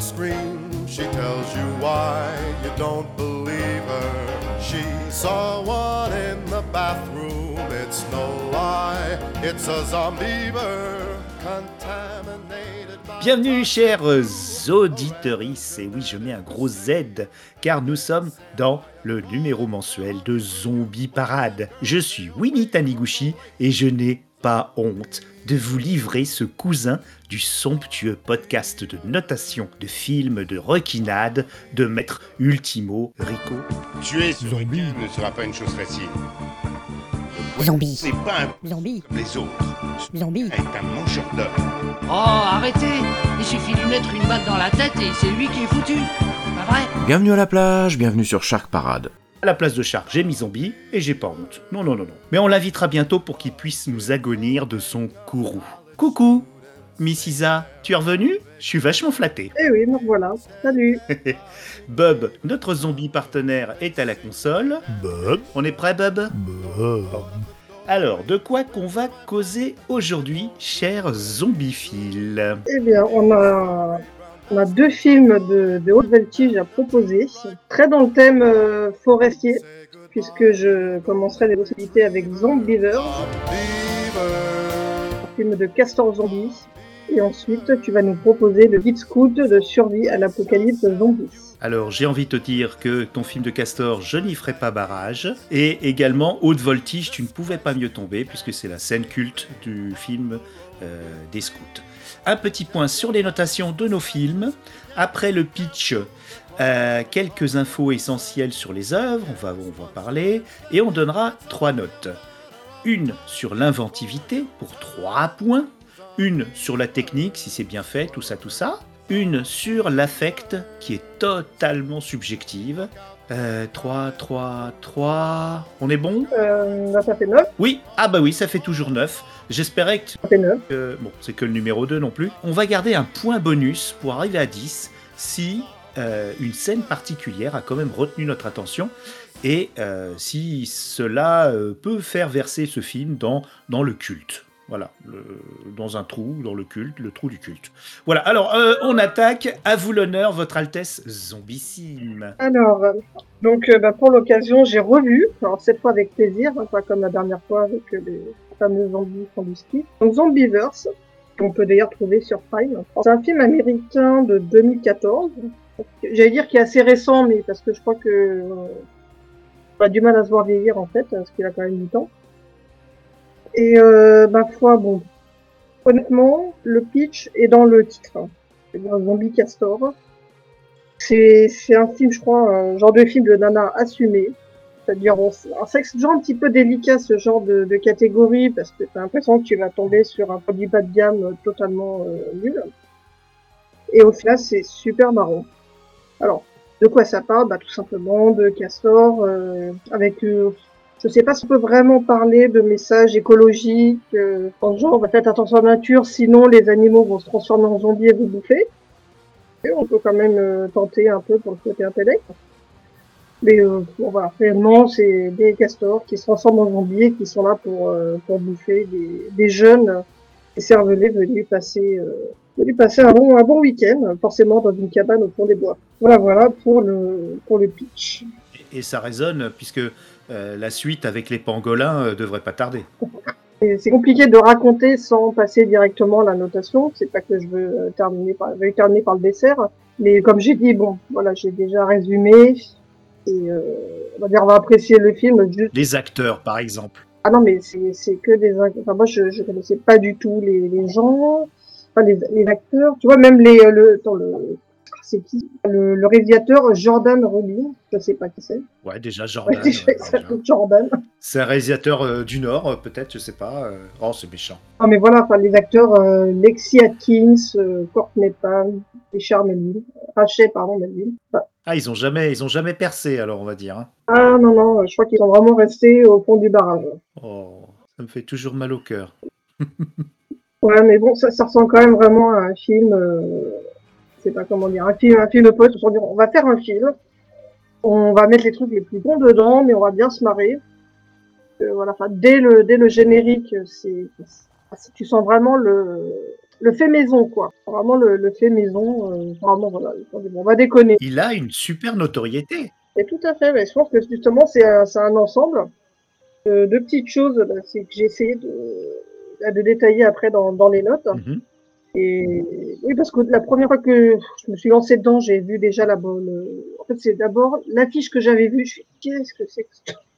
scream. She tells you why you don't believe her. She saw one in the bathroom. It's no lie. It's a zombiever contaminated by. Bienvenue chers auditeurs, et oui je mets un gros Z, car nous sommes dans le numéro mensuel de Zombie Parade. Je suis Winnie Taniguchi et je n'ai pas honte de vous livrer ce cousin du somptueux podcast de notation de films de requinade de maître Ultimo Rico. Tuer ce zombie ne sera pas une chose facile. Zombie. C'est pas un Zombie. comme les autres. Zombie. Est un mangeur d'hommes. Oh, arrêtez Il suffit de lui mettre une balle dans la tête et c'est lui qui est foutu Pas vrai? Bienvenue à la plage, bienvenue sur Shark Parade. À la place de Shark, j'ai mis zombie et j'ai pas honte. Non, non, non, non. Mais on l'invitera bientôt pour qu'il puisse nous agonir de son courroux. Coucou Miss Isa, tu es revenue? Je suis vachement flatté. Eh oui, me voilà. Salut. Bob, notre zombie partenaire, est à la console. Bob, On est prêt, Bob? Bob. Alors, de quoi qu'on va causer aujourd'hui, cher zombiephile Eh bien, on a, on a deux films de, haute voltige à proposer, très dans le thème euh, forestier, puisque je commencerai les possibilités avec Zombiever. un film de castor zombie. Et ensuite, tu vas nous proposer le Guide Scout de survie à l'apocalypse zombie. Alors, j'ai envie de te dire que ton film de Castor, je n'y ferai pas barrage. Et également, Haute Voltige, tu ne pouvais pas mieux tomber, puisque c'est la scène culte du film des scouts. Un petit point sur les notations de nos films. Après le pitch, euh, quelques infos essentielles sur les œuvres, on va, on va parler, et on donnera trois notes. Une sur l'inventivité, pour trois points. Une sur la technique, si c'est bien fait, tout ça, tout ça. Une sur l'affect, qui est totalement subjective. Euh, 3, 3, 3. On est bon? Euh, ça fait 9, Oui, ah bah oui, ça fait toujours 9. J'espérais que ça fait 9. euh, bon, c'est que le numéro 2 non plus. On va garder un point bonus pour arriver à 10 si euh, une scène particulière a quand même retenu notre attention et euh, si cela euh, peut faire verser ce film dans, dans le culte. Voilà, dans un trou, dans le culte, le trou du culte. Voilà, alors euh, on attaque. À vous l'honneur, votre Altesse zombissime. Alors, donc euh, bah, pour l'occasion, j'ai revu, alors cette fois avec plaisir, hein, pas comme la dernière fois avec euh, les fameux zombies font du ski. Donc Zombieverse, qu'on peut d'ailleurs trouver sur Prime. C'est un film américain de 2014. J'allais dire qu'il est assez récent, mais parce que je crois que euh, on a du mal à se voir vieillir en fait, parce qu'il a quand même du temps. Et euh, ma foi, bon, honnêtement, le pitch est dans le titre. hein. C'est bien Zombie Castor. C'est un film, je crois, un genre de film de nana assumé. C'est-à-dire, c'est c'est toujours un petit peu délicat ce genre de, de catégorie parce que t'as l'impression que tu vas tomber sur un produit bas de gamme euh, totalement euh, nul. Et au final, c'est super marrant. Alors, de quoi ça parle? Bah, tout simplement de Castor, euh, avec, euh, je sais pas si on peut vraiment parler de messages écologiques, euh, en genre, bah, faites attention à la nature, sinon les animaux vont se transformer en zombies et vous bouffer. On peut quand même euh, tenter un peu pour le côté intellect. Mais euh, bon, voilà, réellement, c'est des castors qui se transforment en zombies et qui sont là pour, euh, pour bouffer des, des jeunes et cervelés venus passer, euh, venus passer un bon, un bon week-end, forcément dans une cabane au fond des bois. Voilà, voilà pour le, pour le pitch. Et ça résonne puisque euh, la suite avec les pangolins euh, devrait pas tarder. C'est compliqué de raconter sans passer directement la notation. C'est pas que je veux euh, terminer par, terminer le dessert, mais comme j'ai dit, bon, voilà, j'ai déjà résumé et euh, on va dire on va apprécier le film juste. Les acteurs, par exemple. Ah non, mais c'est que des, enfin moi je je connaissais pas du tout les les gens, enfin les les acteurs, tu vois même les le attends, le c'est qui le, le réalisateur Jordan Rubin, je sais pas qui c'est. Ouais, déjà Ouais, euh, Jordan. c'est un réalisateur euh, du Nord, euh, peut-être, je sais pas. Oh, c'est méchant. Non, mais voilà, enfin, les acteurs, Lexi Atkins, Courtney Pam, Richard Melville, Rachel, pardon, Melville. Enfin, Ah, ils ont jamais, ils ont jamais percé, alors on va dire. hein. ah non, non, je crois qu'ils sont vraiment restés au fond du barrage. Oh, ça me fait toujours mal au cœur. Ouais, mais bon, ça, ça ressemble quand même vraiment à un film, euh, sais pas comment dire, un film, un film pote, on dire, on va faire un film, on va mettre les trucs les plus bons dedans, mais on va bien se marrer. Euh, voilà, enfin, dès le, dès le générique, c'est, c'est- tu sens vraiment le, le fait maison, quoi. Vraiment le, le fait maison. euh, vraiment, voilà. On va déconner. Il a une super notoriété. Et tout à fait, mais je pense que justement c'est un, c'est un ensemble de, de petites choses bah, c'est que j'ai essayé de, de détailler après dans, dans les notes. Mhm. Et oui, parce que la première fois que je me suis lancée dedans, j'ai vu déjà la bonne. En fait, c'est d'abord l'affiche que j'avais vue. Je suis qu'est-ce que c'est que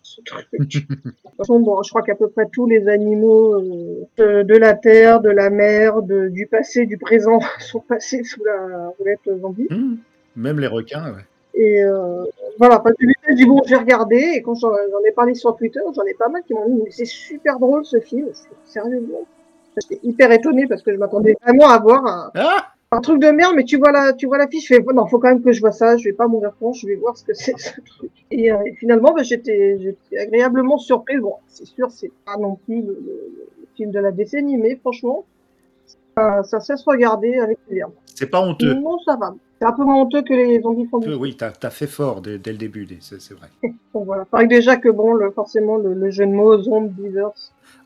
ce- truc? De toute façon, bon, je crois qu'à peu près tous les animaux euh, de, de la terre, de la mer, de, du passé, du présent sont passés sous la roulette zombie. Mhm. Même les requins, ouais. Et euh, voilà, enfin, je me dit, bon, j'ai regardé, et quand j'en ai parlé sur Twitter, j'en ai pas mal qui m'ont dit, mais c'est super drôle ce film, c'est sérieusement. J'étais hyper étonnée parce que je m'attendais vraiment à voir un, Ah un truc de merde, mais tu vois la, tu vois l'affiche, je fais, non, faut quand même que je vois ça, je vais pas mourir con, je vais voir ce que c'est ce truc. Et, euh, et finalement, bah, j'étais, j'étais agréablement surprise. Bon, c'est sûr, c'est pas non plus le, le- le film de la décennie, mais franchement, ça, ça cesse regarder avec plaisir. C'est pas honteux. Non, ça va. C'est un peu moins honteux que les zombies font Peu, Oui, t'as as fait fort dès, dès le début, c'est vrai. Donc voilà. Pareil déjà que bon, le, forcément, le, le jeu de mots, Zombievers.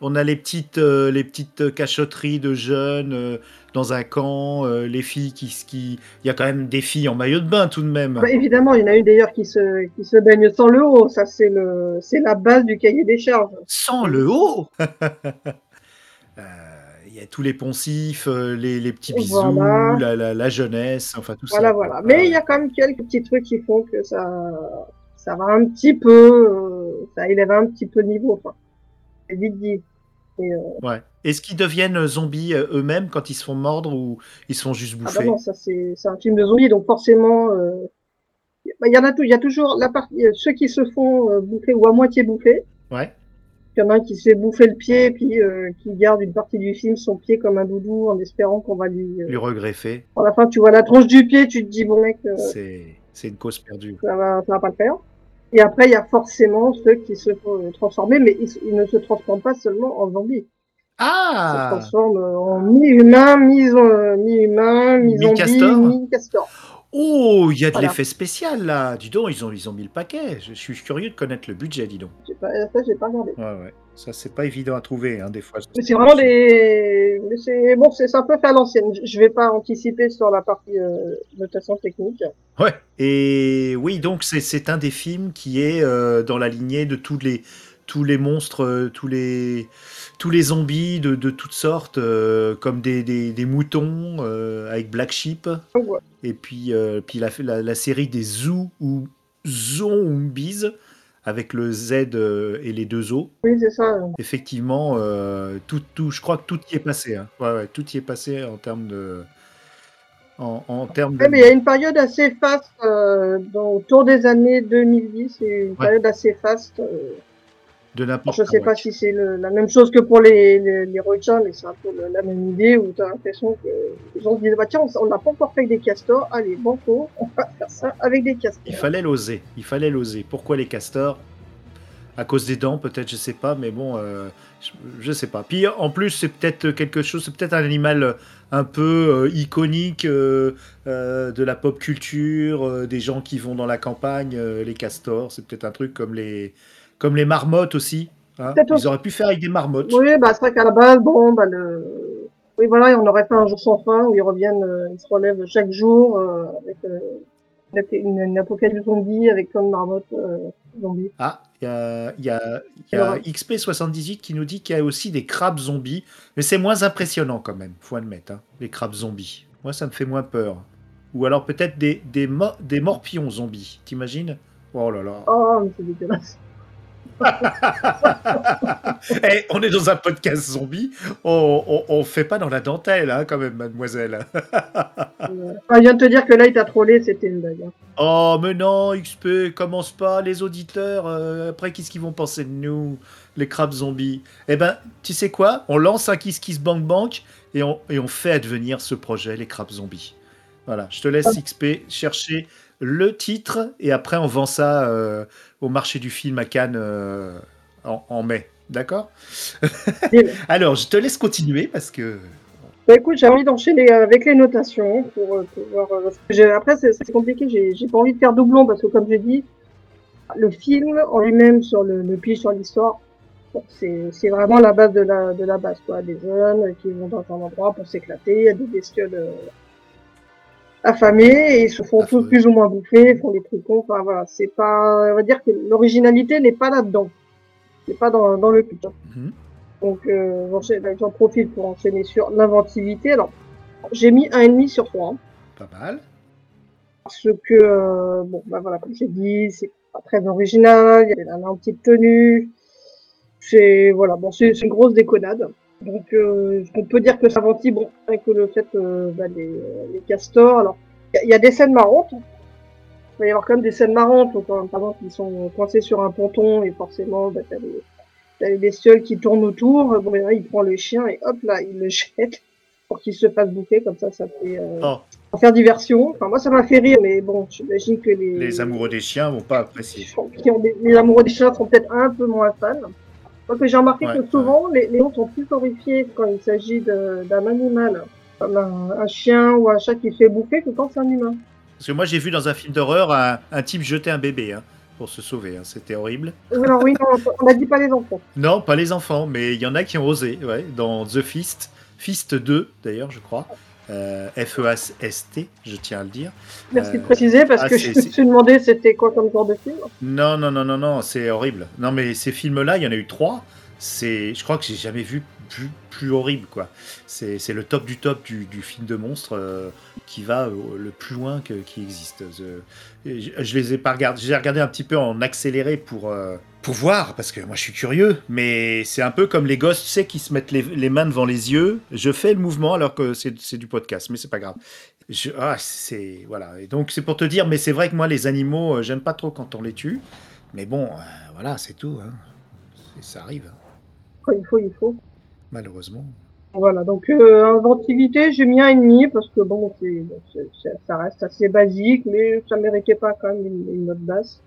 On a les petites, euh, les petites cachotteries de jeunes euh, dans un camp, euh, les filles qui, qui... Il y a quand même des filles en maillot de bain tout de même. Bah, évidemment, il y en a une d'ailleurs qui se, qui se baigne sans le haut. Ça, c'est le, c'est la base du cahier des charges. Sans le haut? Il y a tous les poncifs, les, les petits bisous, Voilà. la, la, la jeunesse, enfin tout Voilà, ça. voilà. quoi. Mais il y a quand même quelques petits trucs qui font que ça, ça va un petit peu, ça élève un petit peu le niveau. C'est vite dit. Et, euh, Ouais. Est-ce qu'ils deviennent zombies euh, eux-mêmes quand ils se font mordre ou ils se font juste ah bouffer bah non, ça c'est, un film de zombies, donc forcément, euh, bah, il y en a tout. Il y a toujours la partie, ceux qui se font bouffer ou à moitié bouffer. Ouais. Il y en a un qui se fait bouffer le pied, puis euh, qui garde une partie du film, son pied comme un doudou, en espérant qu'on va lui. Lui regreffer, À la fin, tu vois la tronche du pied, tu te dis bon mec, c'est c'est une cause perdue. ça va, ça va pas le faire. Et après, il y a forcément ceux qui se font euh, transformer, mais ils, ils ne se transforment pas seulement en zombies. Ils se Ah transforment en mi-humain, mi- mi-humain, mi-zombie, Mi-castor. mi-castor. Oh, il y a de Voilà. l'effet spécial là. Dis donc, ils ont, ils ont mis le paquet. Je suis curieux de connaître le budget, dis donc. J'ai pas, ça, j'ai pas regardé. Ouais, ouais. Ça, c'est pas évident à trouver, hein, des fois. Mais c'est vraiment des, mais c'est bon, c'est un peu fait à l'ancienne. Je- vais pas anticiper sur la partie euh, notation technique. Ouais. Et oui, donc c'est- c'est un des films qui est euh, dans la lignée de tous les tous les monstres, euh, tous les tous les zombies de, de toutes sortes, euh, comme des, des, des moutons euh, avec Black Sheep, et puis puis puis la, la, la série des Zoo ou Zombies avec le Z euh, et les deux O. Oui, c'est ça. Effectivement, euh, tout, tout, je crois que tout y est passé. hein. Ouais, ouais, tout y est passé en termes de en, en termes de. Ouais, mais il y a une période assez faste euh, dans, autour des années 2010, et une période assez faste. euh, de n'importe Je sais quoi. pas si c'est la même chose que pour les, les, mais c'est un peu la même idée où tu as l'impression que les gens se disent bah tiens, on n'a pas encore fait avec des castors, allez, banco, on va faire ça avec des castors. Il fallait l'oser. Il fallait l'oser. Pourquoi les castors? À cause des dents, peut-être, je sais pas, mais bon, euh, je, je sais pas. Puis en plus, c'est peut-être quelque chose, c'est peut-être un animal un peu euh, iconique euh, euh, de la pop culture, euh, des gens qui vont dans la campagne, euh, les castors. C'est peut-être un truc comme les, comme les marmottes aussi. hein. Ils auraient pu faire avec des marmottes. Oui, bah c'est vrai qu'à la base, bon, bah le. Oui, voilà, et on aurait fait un jour sans fin où ils reviennent, euh, ils se relèvent chaque jour euh, avec euh, une, une apocalypse zombie avec plein de marmottes zombies. Ah, il y a, a- a Alors- XP78 qui nous dit qu'il y a aussi des crabes zombies, mais c'est moins impressionnant quand même, faut admettre, hein, les crabes zombies. Moi, ça me fait moins peur. Ou alors peut-être des, des, mo- des morpions zombies, t'imagines? Oh là là. Oh, mais c'est dégueulasse. Eh, on est dans un podcast zombie, on, on, on fait pas dans la dentelle, hein, quand même, mademoiselle. Enfin, je viens de te dire que là, il t'a trollé, c'était une blague. hein. Oh, mais non, XP, commence pas, les auditeurs, euh, après, qu'est-ce qu'ils vont penser de nous, les crabes zombies? Eh ben, tu sais quoi? On lance un Kiss Kiss Bank Bank et on, et on fait advenir ce projet, les crabes zombies. Voilà, je te laisse, XP, chercher le titre et après, on vend ça euh, au marché du film à Cannes euh, en, en mai. D'accord? Alors, je te laisse continuer parce que. Bah écoute, j'ai envie d'enchaîner avec les notations pour euh, pouvoir. après, c'est compliqué, j'ai pas envie de faire doublon parce que, comme j'ai dit, le film en lui-même, sur le, le pitch, sur l'histoire, Bon, c'est c'est vraiment la base de la, de la base, quoi. Des jeunes qui vont dans un endroit pour s'éclater, il y a des bestioles affamées et ils se font tous plus ou moins bouffer, font des trucs cons. Enfin voilà, c'est pas, on va dire que l'originalité n'est pas là-dedans. C'est pas dans, dans le pitch. Mhm. Donc euh, j'enchaîne- là, j'en profite pour enchaîner sur l'inventivité. Alors j'ai mis un ennemi sur trois hein, Pas mal. parce que euh, bon bah voilà comme j'ai dit c'est pas très original. Il y a des nanas en petite tenue. C'est voilà bon c'est une grosse déconnade. Donc euh, on peut dire que ça inventive bon avec le fait euh, bah, les, les castors. Alors il y a- il y, a des scènes marrantes. Il va y avoir quand même des scènes marrantes. Donc, par exemple ils sont coincés sur un ponton et forcément bah, t'as les T'as les bestioles qui tournent autour. Bon, et là, il prend le chien et hop, là, il le jette pour qu'il se fasse bouffer. Comme ça, ça fait euh, Oh, faire diversion. Enfin, moi, ça m'a fait rire, mais bon, j'imagine que les, les amoureux des chiens vont pas apprécier. des- les amoureux des chiens sont peut-être un peu moins fans. Parce que j'ai remarqué Ouais, que souvent, les, les gens sont plus horrifiés quand il s'agit d'un animal, comme un, un chien ou un chat qui se fait bouffer, que quand c'est un humain. Parce que moi, j'ai vu dans un film d'horreur un, un type jeter un bébé hein, pour se sauver. hein. C'était horrible. Alors oui, non, on n'a dit pas les enfants. Non, pas les enfants, mais il y en a qui ont osé. Ouais, dans The Fist, Fist 2 d'ailleurs, je crois. Euh, F-E-A-S-T, je tiens à le dire. Merci de Euh, préciser, parce ah, que je me suis demandé c'était quoi comme genre de film. Non, non, non, non, non, c'est horrible. Non, mais ces films-là, il y en a eu trois. C'est, je crois que j'ai jamais vu plus, plus horrible, quoi. C'est, le top du top du, du film de monstre euh, qui va euh, le plus loin que, qui existe. Je, les ai pas regardés. J'ai regardé un petit peu en accéléré pour euh, pour voir parce que moi je suis curieux. Mais c'est un peu comme les gosses, tu sais, qui se mettent les, les mains devant les yeux. Je fais le mouvement alors que c'est, du podcast, mais c'est pas grave. Je, ah, c'est voilà. Et donc c'est pour te dire, mais c'est vrai que moi les animaux, euh, j'aime pas trop quand on les tue. Mais bon, voilà, c'est tout. Hein. Ça arrive, hein, il faut, il faut. Malheureusement. Voilà, donc euh, inventivité, j'ai mis un demi parce que bon, c'est, ça reste assez basique, mais ça méritait pas quand même une, une note basse.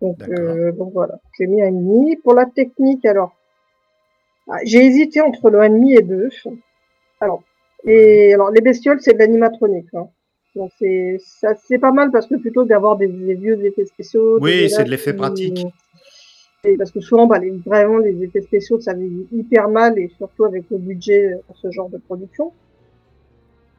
Donc, euh, donc voilà, j'ai mis un demi. Pour la technique, alors, ah, j'ai hésité entre le 1,5 et 2. Alors, et alors les bestioles, c'est de l'animatronique. Hein. Donc c'est ça- c'est pas mal parce que plutôt d'avoir des, des vieux effets spéciaux. Oui, c'est de l'effet pratique. Et parce que souvent, bah, les, vraiment, les effets spéciaux, ça vieillit hyper mal, et surtout avec le budget pour ce genre de production.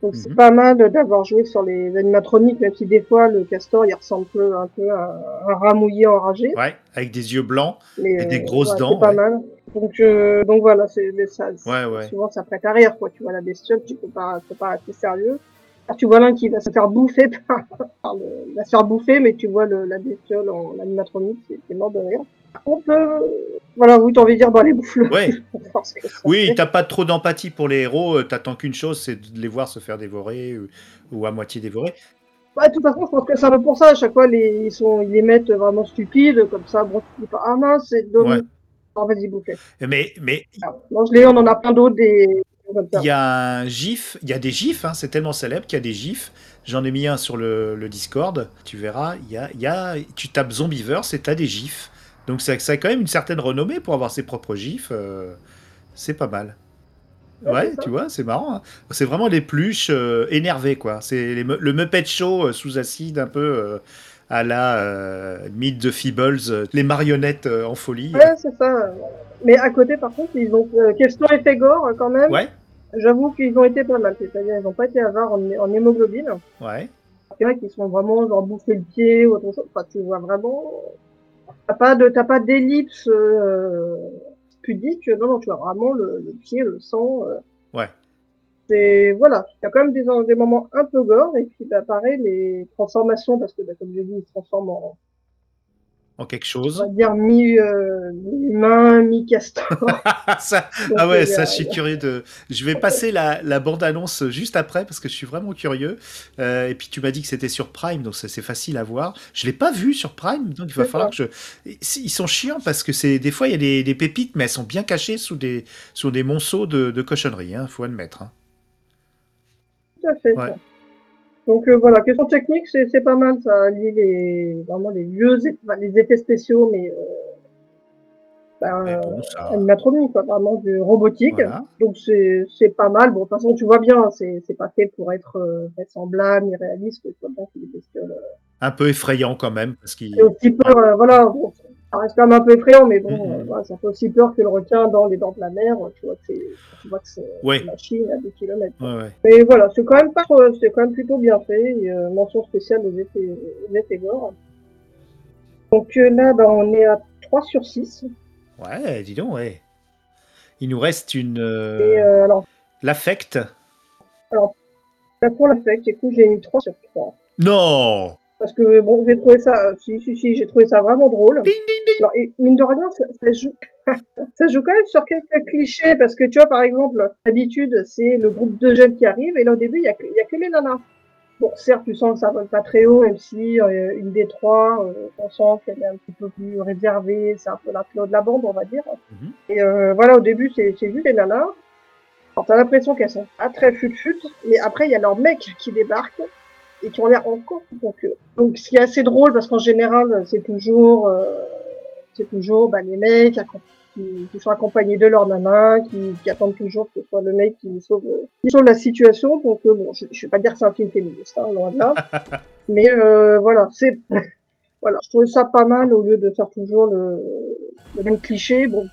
Donc c'est Mhm. pas mal d'avoir joué sur les animatroniques, même si des fois le castor il ressemble un peu, à un rat mouillé enragé. Ouais, avec des yeux blancs. Mais, Et des euh, grosses ouais, dents, C'est pas ouais. mal. Donc, euh, donc voilà, c'est mais ça. Ouais, ouais. Souvent ça prête à rire, quoi. Tu vois la bestiole, tu peux pas, peux pas rester sérieux. Alors, tu vois l'un qui va se faire bouffer par, par le, va se faire bouffer, mais tu vois le, la bestiole en animatronique, c'est mort de rire. On peut, voilà, oui, t'as envie de dire, bah, les bouffe-le. Ouais. Oui, t'as pas trop d'empathie pour les héros. euh, T'attends qu'une chose, c'est de les voir se faire dévorer ou, à moitié dévorer. Ouais, de toute façon, je pense que c'est un peu pour ça. À chaque fois, les, ils sont, ils les mettent vraiment stupides, comme ça. Bon, tu dis pas, ah mince, c'est dommage. Ouais. Vas-y, bouffer. Mais mais Mange-les, on en a plein d'autres, des, il y a un gif, il y a des gifs. hein, c'est tellement célèbre qu'il y a des gifs. J'en ai mis un sur le, le Discord. Tu verras, il y a, il y a, tu tapes Zombiverse et t'as des gifs. Donc ça, ça a quand même une certaine renommée pour avoir ses propres gifs. euh, c'est pas mal. Ouais, c'est tu vois, c'est marrant. hein. C'est vraiment des pluches euh, énervées, quoi. C'est les le Muppet Show euh, sous acide, un peu euh, à la euh, Meet the Feebles, les marionnettes en folie. Ouais, c'est ça. Mais à côté, par contre, ils ont, question effet gore, quand même. Ouais, J'avoue qu'ils ont été pas mal. C'est-à-dire, ils ont pas été avares en, en hémoglobine. ouais. Il y en a qui sont vraiment, genre, bouffer le pied ou autre chose. Enfin, tu vois vraiment, t'as pas de, t'as pas d'ellipse, euh, pudique. Non, non, tu vois vraiment le, le pied, le sang. euh. Ouais. C'est, voilà. Il y a quand même des, des moments un peu gore. Et puis, bah, pareil, les transformations, parce que, bah, comme j'ai dit, ils se transforment en, En quelque on chose. va dire, mi, euh, mi-humain, mi-castor. Ah, ça, ah ouais, ça, je suis curieux de. Je vais passer la, la bande-annonce juste après parce que je suis vraiment curieux. Euh, et puis tu m'as dit que c'était sur Prime, donc c'est facile à voir. Je l'ai pas vu sur Prime, donc il va falloir que je. Ils sont chiants parce que c'est des fois il y a des, des pépites, mais elles sont bien cachées sous des sous des monceaux de, de cochonneries. Hein, faut admettre. hein. Tout à fait. Ouais. ça. Donc euh, voilà, question technique, c'est pas mal, ça lie les vraiment les enfin, les effets spéciaux, mais euh, ben, bon, ça. animatronique, quoi, vraiment du robotique. Voilà. Donc c'est pas mal. Bon, de toute façon, tu vois bien, c'est pas fait pour être euh, vraisemblable, que les bestioles. euh, Un peu effrayant quand même parce qu'il. Un petit peu, euh, voilà, bon, Ça reste quand même un peu effrayant, mais bon, euh, voilà, ça fait aussi peur que le requin dans les dents de la mer. Tu vois que c'est, tu vois que c'est Ouais. une machine à des kilomètres. Ouais, ouais. Mais voilà, c'est quand même pas, c'est quand même plutôt bien fait. Et, euh, mention spéciale aux effets, aux effets gore. Donc euh, là, bah, on est à 3 sur 6. Ouais, dis donc, ouais. Il nous reste une. Alors, L'affect. là, pour l'affect, écoute, j'ai mis 3 sur 3. Non Parce que bon, j'ai trouvé ça, euh, si, si, si, j'ai trouvé ça vraiment drôle. Alors, et, mine de rien, ça, ça joue, ça joue quand même sur quelques clichés, parce que tu vois, par exemple, d'habitude, c'est le groupe de jeunes qui arrive, et là, au début, il y a, que- il y a que les nanas. Bon, certes, tu sens que ça vole pas très haut, même si euh, une des trois, euh, on sent qu'elle est un petit peu plus réservée, c'est un peu la de la bande, on va dire. Mhm. Et euh, voilà, au début, c'est c'est juste les nanas. Alors, t'as l'impression qu'elles sont pas très fut-fut, mais après, il y a leurs mecs qui débarquent et qui ont l'air encore plus pompeux. Donc, ce qui est assez drôle, parce qu'en général, c'est toujours, euh, c'est toujours bah, les mecs qui, qui sont accompagnés de leur nana, qui, qui attendent toujours que ce soit le mec qui sauve, euh, qui sauve la situation. Donc, euh, bon, je, je vais pas dire que c'est un film féministe, hein, loin de là. mais euh, voilà, c'est, voilà, je trouvais ça pas mal au lieu de faire toujours le, le même cliché. Bon,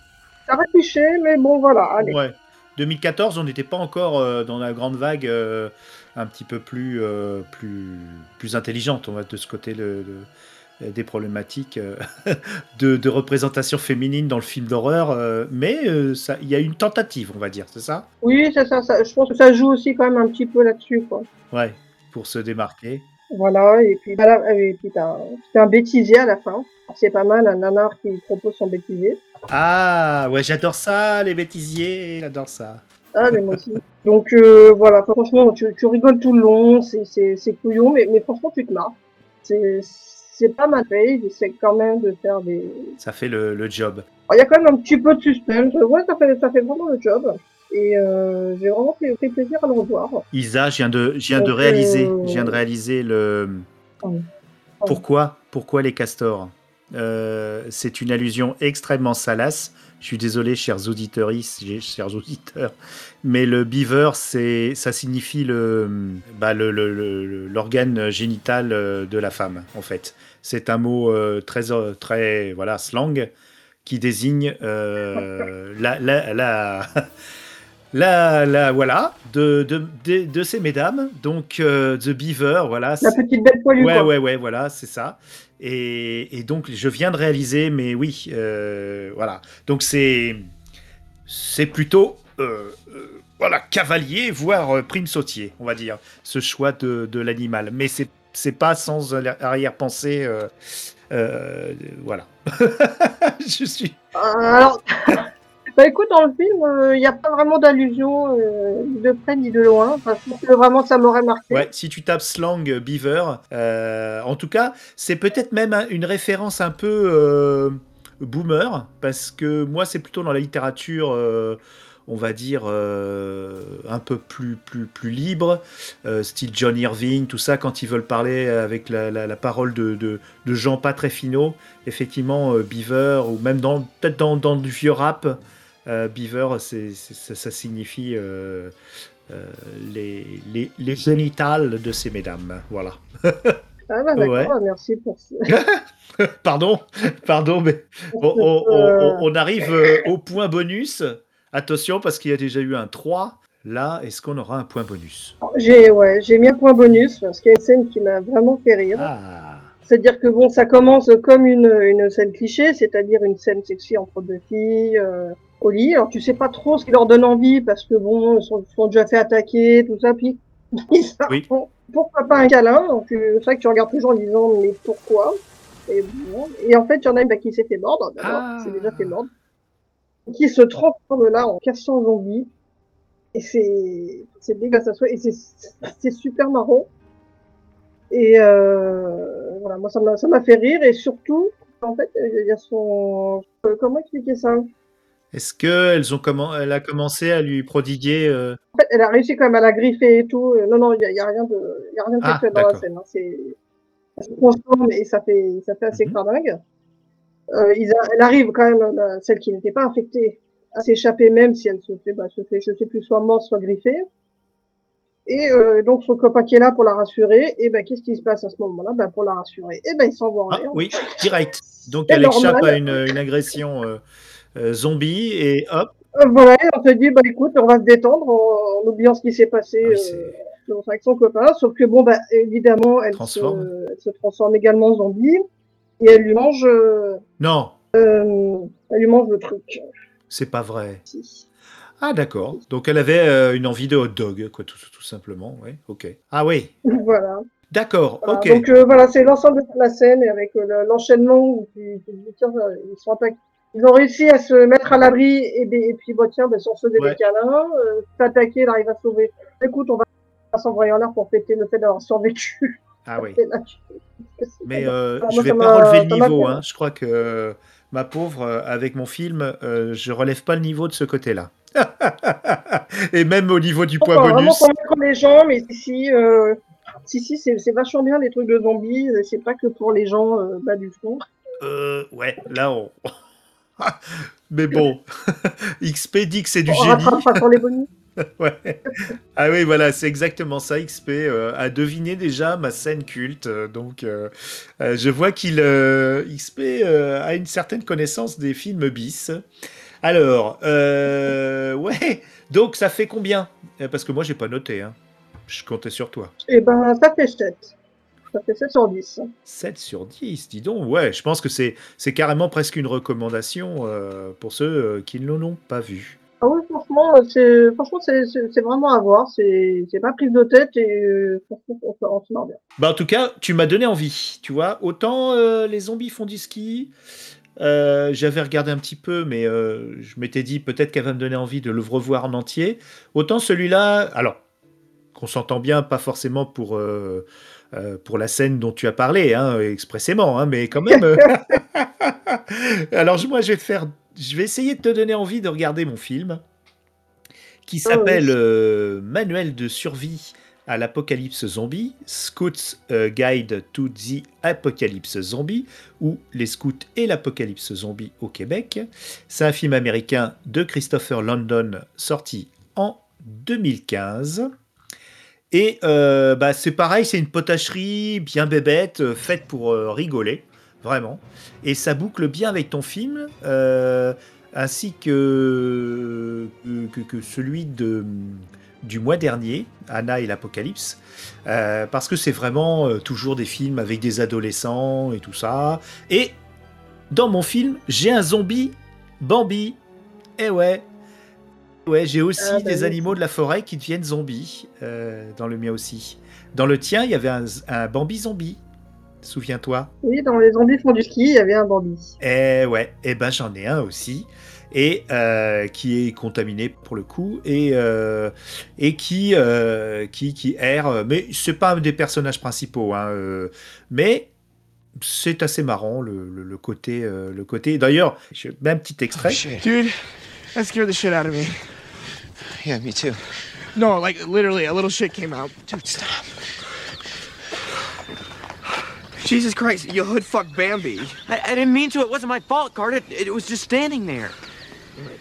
ça va cliché, mais bon, voilà, allez. Ouais. 2014, on n'était pas encore dans la grande vague un petit peu plus, euh, plus, plus intelligente, on va de ce côté le, le- des problématiques euh, de, de représentation féminine dans le film d'horreur, euh, mais il y a une tentative, on va dire, c'est ça? Oui, c'est ça, ça. Je pense que ça joue aussi quand même un petit peu là-dessus, quoi. Ouais, pour se démarquer. Voilà, et puis, voilà, et puis t'as t'as un bêtisier à la fin. C'est pas mal, un nanar qui propose son bêtisier. Ah, ouais, j'adore ça, les bêtisiers, j'adore ça. Ah, mais moi aussi. Donc euh, voilà, franchement, tu, tu rigoles tout le long, c'est- couillon, mais, mais franchement, tu te marres. C'est pas mal fait, ils essaient quand même de faire des... Ça fait le, le job. Alors, Il y a quand même un petit peu de suspense, ouais, ça fait, ça fait vraiment le job. Et euh, j'ai vraiment fait, fait plaisir à le revoir. Isa, je viens de, je viens de réaliser, euh, je viens de réaliser le. Pourquoi, pourquoi les castors? Euh, C'est une allusion extrêmement salace. Je suis désolé, chers auditeurs, chers auditeurs, mais le beaver, c'est, ça signifie le, bah, le- le- le- l'organe génital euh, de la femme, en fait. C'est un mot euh, très, très, voilà, slang qui désigne euh, la, la, la, la, la- voilà, de, de, de, de ces mesdames. Donc, The Beaver, voilà. La c'est- petite belle poilue, Ouais, quoi. ouais, ouais, voilà, c'est ça. Et, donc, je viens de réaliser, mais oui, euh, voilà. Donc, c'est c'est plutôt, euh, euh, voilà, cavalier, voire prime sautier, on va dire, ce choix de, l'animal. Mais c'est c'est pas sans arrière-pensée, voilà. je suis. Bah écoute, dans le film, il n'y a pas vraiment d'allusion euh, de près ni de loin. Enfin, que vraiment ça m'aurait marqué. Ouais, si tu tapes slang euh, beaver, euh, en tout cas, c'est peut-être même un- une référence un peu euh, boomer, parce que moi, c'est plutôt dans la littérature, euh, on va dire, euh, un peu plus, plus, plus libre, euh, style John Irving, tout ça, quand ils veulent parler avec la, la- parole de, de, de gens pas très finaux, effectivement, euh, beaver, ou même dans peut-être dans, dans du vieux rap, euh, beaver, c'est, c'est- ça, ça signifie... euh, euh, les, les, les génitales de ces mesdames. Voilà. Ah bah d'accord, Ouais. merci pour ce... pardon, pardon, mais on, on- on- on- on arrive euh, au point bonus. Attention, parce qu'il y a déjà eu un 3. Là, est-ce qu'on aura un point bonus? J'ai ouais, j'ai mis un point bonus parce qu'il y a une scène qui m'a vraiment fait rire. Ah, C'est-à-dire que bon, ça commence comme une, une scène cliché, c'est-à-dire une scène sexy entre deux filles euh, au lit. Alors tu sais pas trop ce qui leur donne envie parce que bon, ils sont, sont déjà fait attaquer, tout ça. Puis ils savent Oui. pourquoi pas un câlin Donc euh, c'est vrai que tu regardes toujours en disant mais pourquoi? Et, bon, et en fait, il y en a une bah, qui s'est fait mordre. D'abord, Ah. c'est déjà fait mordre. Qui se transforme là en cassant zombie. Et c'est c'est dégueulasse à. Et c'est c'est super marrant. Et euh, voilà, moi ça m'a ça m'a fait rire et surtout en fait il y a son euh, comment expliquer ça? Est-ce qu'elle ont commen- elle a commencé à lui prodiguer euh, fait, elle a réussi quand même à la griffer et tout. Euh, Non non, il y a, rien de y a rien de Ah, dans la scène. Hein. C'est se transforme et ça fait ça fait assez. Euh, ils a- elle arrive quand même celle qui n'était pas infectée à s'échapper même si elle se fait bah se fait je sais plus soit morte soit griffée. Et euh, donc son copain qui est là pour la rassurer, et ben qu'est-ce qui se passe à ce moment-là? Ben pour la rassurer, et ben il s'envoie en Ah, oui, direct. Donc elle échappe à une, une agression euh, zombie et hop. Euh, Voilà, on te dit bah écoute, on va se détendre en, en oubliant ce qui s'est passé Ah euh, avec son copain. Sauf que bon bah évidemment, elle se, Transforme. elle se transforme également en zombie et elle lui mange, euh, Non, euh, elle lui mange le truc. c'est pas vrai. Si. Ah d'accord. Donc elle avait euh, une envie de hot dog, quoi, tout, tout simplement. Oui, ok. Ah oui, voilà. d'accord, Voilà. ok. Donc euh, voilà, c'est l'ensemble de la scène avec euh, le- l'enchaînement où tu, tu euh, ils sont attaqués. Ils ont réussi à se mettre à l'abri et, et puis bah, tiens, se faisait Ouais. des câlins, euh, s'attaquer, il arrive à sauver. Écoute, on va s'envoyer en l'air pour fêter le fait d'avoir survécu. Ah oui. Là, Mais euh, Ah, je moi, vais ça pas relever le niveau. Hein. Je crois que euh, ma pauvre, euh, avec mon film, euh, je relève pas le niveau de ce côté-là. Et même au niveau du poids Enfin, vraiment bonus. convaincre les gens, mais si, euh, si, si, c'est vachement bien les trucs de zombies. C'est pas que pour les gens bas du fond. Euh, ouais, là on. Mais bon, XP dit que c'est du On génie. rattrape pas sur les bonus. Ouais. Ah oui, voilà, c'est exactement ça. XP euh, a deviné déjà ma scène culte. euh, donc, euh, je vois qu'il XP a une certaine connaissance des films bis. Alors, ouais. Donc, ça fait combien? Parce que moi, j'ai pas noté. Hein. Je comptais sur toi. Et ben, ça fait 7. Ça fait 7 sur 10. 7 sur 10, dis donc. Ouais, je pense que c'est carrément presque une recommandation euh, pour ceux euh, qui ne l'ont pas vu. Ah oui, franchement, c'est franchement c'est vraiment à voir. C'est pas prise de tête et euh, franchement, on, se- on se marre bien. Bah, en tout cas, tu m'as donné envie, tu vois. Autant euh, les zombies font du ski, euh, j'avais regardé un petit peu, mais euh, je m'étais dit peut-être qu'elle va me donner envie de le revoir en entier. Autant celui-là, alors, qu'on s'entend bien, pas forcément pour, euh, pour la scène dont tu as parlé, hein, expressément, hein, mais quand même. euh, alors, moi, je vais faire. Je vais essayer de te donner envie de regarder mon film qui Ah oui. s'appelle euh, Manuel de survie à l'apocalypse zombie, Scouts Guide to the Apocalypse Zombie, ou Les Scouts et l'apocalypse zombie au Québec. C'est un film américain de Christopher London sorti en 2015. Et euh, bah, c'est pareil, c'est une potacherie bien bébête, euh, faite pour euh, rigoler, vraiment. Et ça boucle bien avec ton film, ainsi que, que, celui de, du mois dernier, Anna et l'Apocalypse, parce que c'est vraiment toujours des films avec des adolescents et tout ça. Et dans mon film, j'ai un zombie Bambi. Eh ouais. Ouais, j'ai aussi Ah, bah des oui. animaux de la forêt qui deviennent zombies, euh, dans le mien aussi. Dans le tien, il y avait un, un Bambi zombie. Souviens-toi. Oui, dans les zombies font du ski, il y avait un Bambi. Eh ouais, eh ben j'en ai un aussi. Et euh, qui est contaminé pour le coup et, euh, et qui, euh, qui qui erre. Mais c'est pas un des personnages principaux, hein, euh, mais c'est assez marrant le, le- le côté euh, le côté. D'ailleurs, je mets un petit extrait. shit. Yeah, me too. No, like literally, a little shit came out. Dude, stop. Jesus Christ, you hood fuck Bambi. I, I didn't mean to. It wasn't my fault, Card. It, it was just standing there.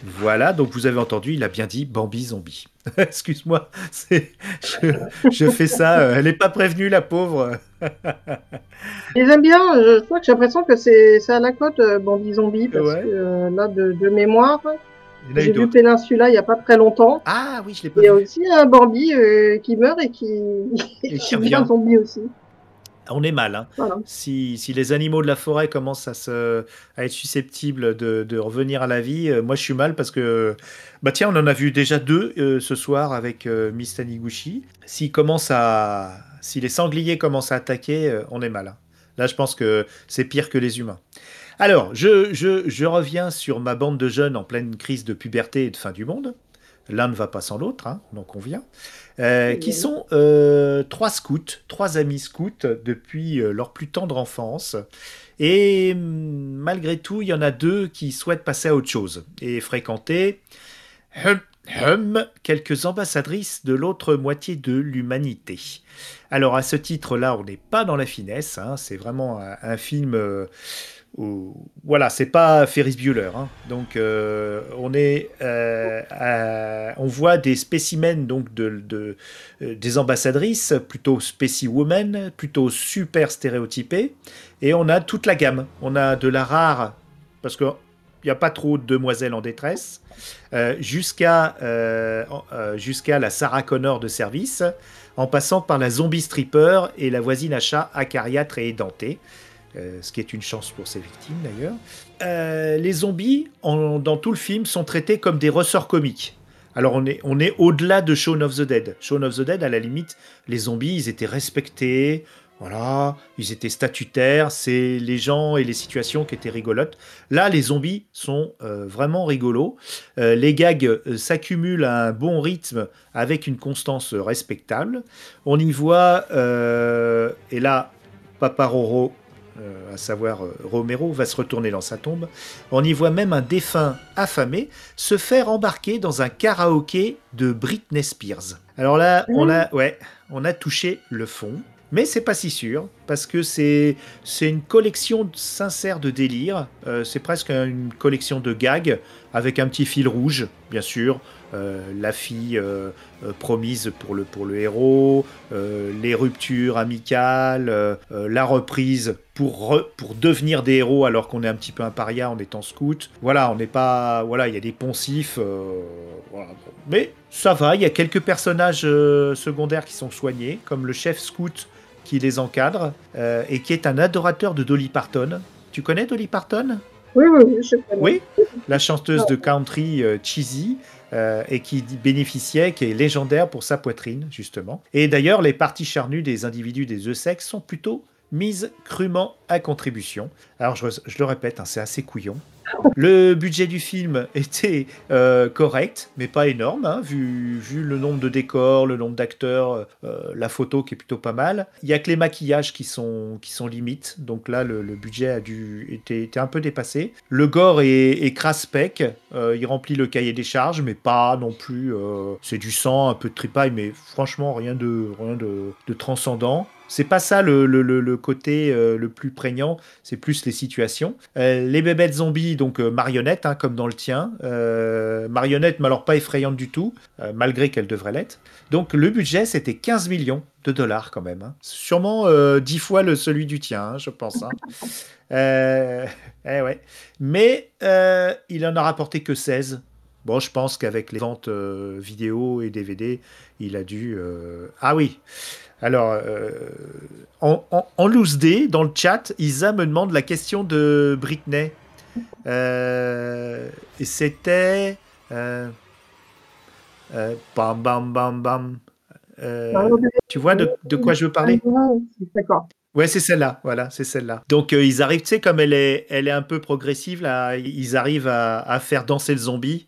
Voilà, donc vous avez entendu, il a bien dit Bambi zombie. Excuse-moi, c'est je, je fais ça. euh, Elle est pas prévenue la pauvre. Ils aiment bien, je crois que j'ai l'impression que c'est à la côte euh, Bambi Zombie, parce Ouais. que euh, là, de, de mémoire, j'ai vu. Péninsula il y a pas très longtemps. Ah oui, je l'ai pas Il y a vu. aussi un Bambi euh, qui meurt et qui, Et qui revient. zombie aussi. On est mal. Hein. Voilà. Si, si les animaux de la forêt commencent à, se, à être susceptibles de, de revenir à la vie, euh, moi je suis mal parce que, bah tiens, on en a vu déjà deux euh, ce soir avec euh, Miss Taniguchi. S'ils commencent à, si les sangliers commencent à attaquer, on est mal. hein. Là, je pense que c'est pire que les humains. Alors, je, je, je reviens sur ma bande de jeunes en pleine crise de puberté et de fin du monde. L'un ne va pas sans l'autre, hein, on en convient. Euh, qui sont euh, trois scouts, trois amis scouts depuis euh, leur plus tendre enfance. Et hum, malgré tout, il y en a deux qui souhaitent passer à autre chose et fréquenter hum, hum, quelques ambassadrices de l'autre moitié de l'humanité. Alors à ce titre-là, on n'est pas dans la finesse, hein, c'est vraiment un, un film... euh, voilà, c'est pas Ferris Bueller. hein. Donc, euh, on est euh, on voit des spécimens donc euh, des ambassadrices, plutôt women, plutôt super stéréotypées, et on a toute la gamme. On a de la rare, parce qu'il n'y a pas trop de demoiselles en détresse, jusqu'à la Sarah Connor de service, en passant par la zombie stripper et la voisine à chat acariâtre et édentée. Euh, ce qui est une chance pour ses victimes d'ailleurs. Euh, les zombies, dans tout le film, sont traités comme des ressorts comiques. Alors on est, au-delà de Shaun of the Dead. Shaun of the Dead, à la limite, les zombies, ils étaient respectés, voilà, ils étaient statutaires, c'est les gens et les situations qui étaient rigolotes. Là, les zombies sont euh, vraiment rigolos. Les gags s'accumulent à un bon rythme avec une constance respectable. On y voit, et là, Papa Roro, euh, à savoir euh, Romero, va se retourner dans sa tombe. On y voit même un défunt affamé se faire embarquer dans un karaoké de Britney Spears. Alors là, on a, ouais, on a touché le fond. Mais c'est pas si sûr, parce que c'est une collection sincère de délire. Euh, c'est presque une collection de gags avec un petit fil rouge, bien sûr. Euh, la fille euh, promise pour le, pour le héros, les ruptures amicales, la reprise pour, re- pour devenir des héros alors qu'on est un petit peu un paria en étant scout. Voilà, on n'est pas. Voilà, il y a des poncifs. euh, voilà. Mais ça va, il y a quelques personnages euh, secondaires qui sont soignés, comme le chef scout qui les encadre euh, et qui est un adorateur de Dolly Parton. Tu connais Dolly Parton? Oui, oui, je connais. Oui, la chanteuse de country euh, cheesy euh, et qui bénéficiait, qui est légendaire pour sa poitrine, justement. Et d'ailleurs, les parties charnues des individus des deux sexes sont plutôt mises crûment à contribution. Alors, je, je le répète, hein, c'est assez couillon. Le budget du film était euh, correct, mais pas énorme, hein, vu, vu le nombre de décors, le nombre d'acteurs, euh, la photo qui est plutôt pas mal. Il y a que les maquillages qui sont, qui sont limites, donc là le, budget a dû était, était un peu dépassé. Le gore est, est euh, il remplit le cahier des charges, mais pas non plus. euh, c'est du sang, un peu de tripaille, mais franchement rien de, rien de transcendant. C'est pas ça le, le- le- le côté euh, le plus prégnant, c'est plus les situations. Euh, les bébêtes zombies, donc euh, marionnettes, hein, comme dans le tien. Marionnettes, mais alors pas effrayantes du tout, malgré qu'elles devraient l'être. Donc le budget, c'était 15 millions de dollars quand même. hein. Sûrement euh, 10 fois le, celui du tien, hein, je pense. eh ouais. Mais il en a rapporté que 16. Bon, je pense qu'avec les ventes vidéo et DVD, il a dû... Ah oui alors, euh, en, en, loose day, dans le chat, Isa me demande la question de Britney. Euh, c'était. Euh, bam, bam, bam, bam. Tu vois de, quoi je veux parler? D'accord. Ouais, c'est celle-là, voilà, c'est celle-là. Donc ils arrivent, tu sais, comme elle est, elle est un peu progressive, là, ils arrivent à, faire danser le zombie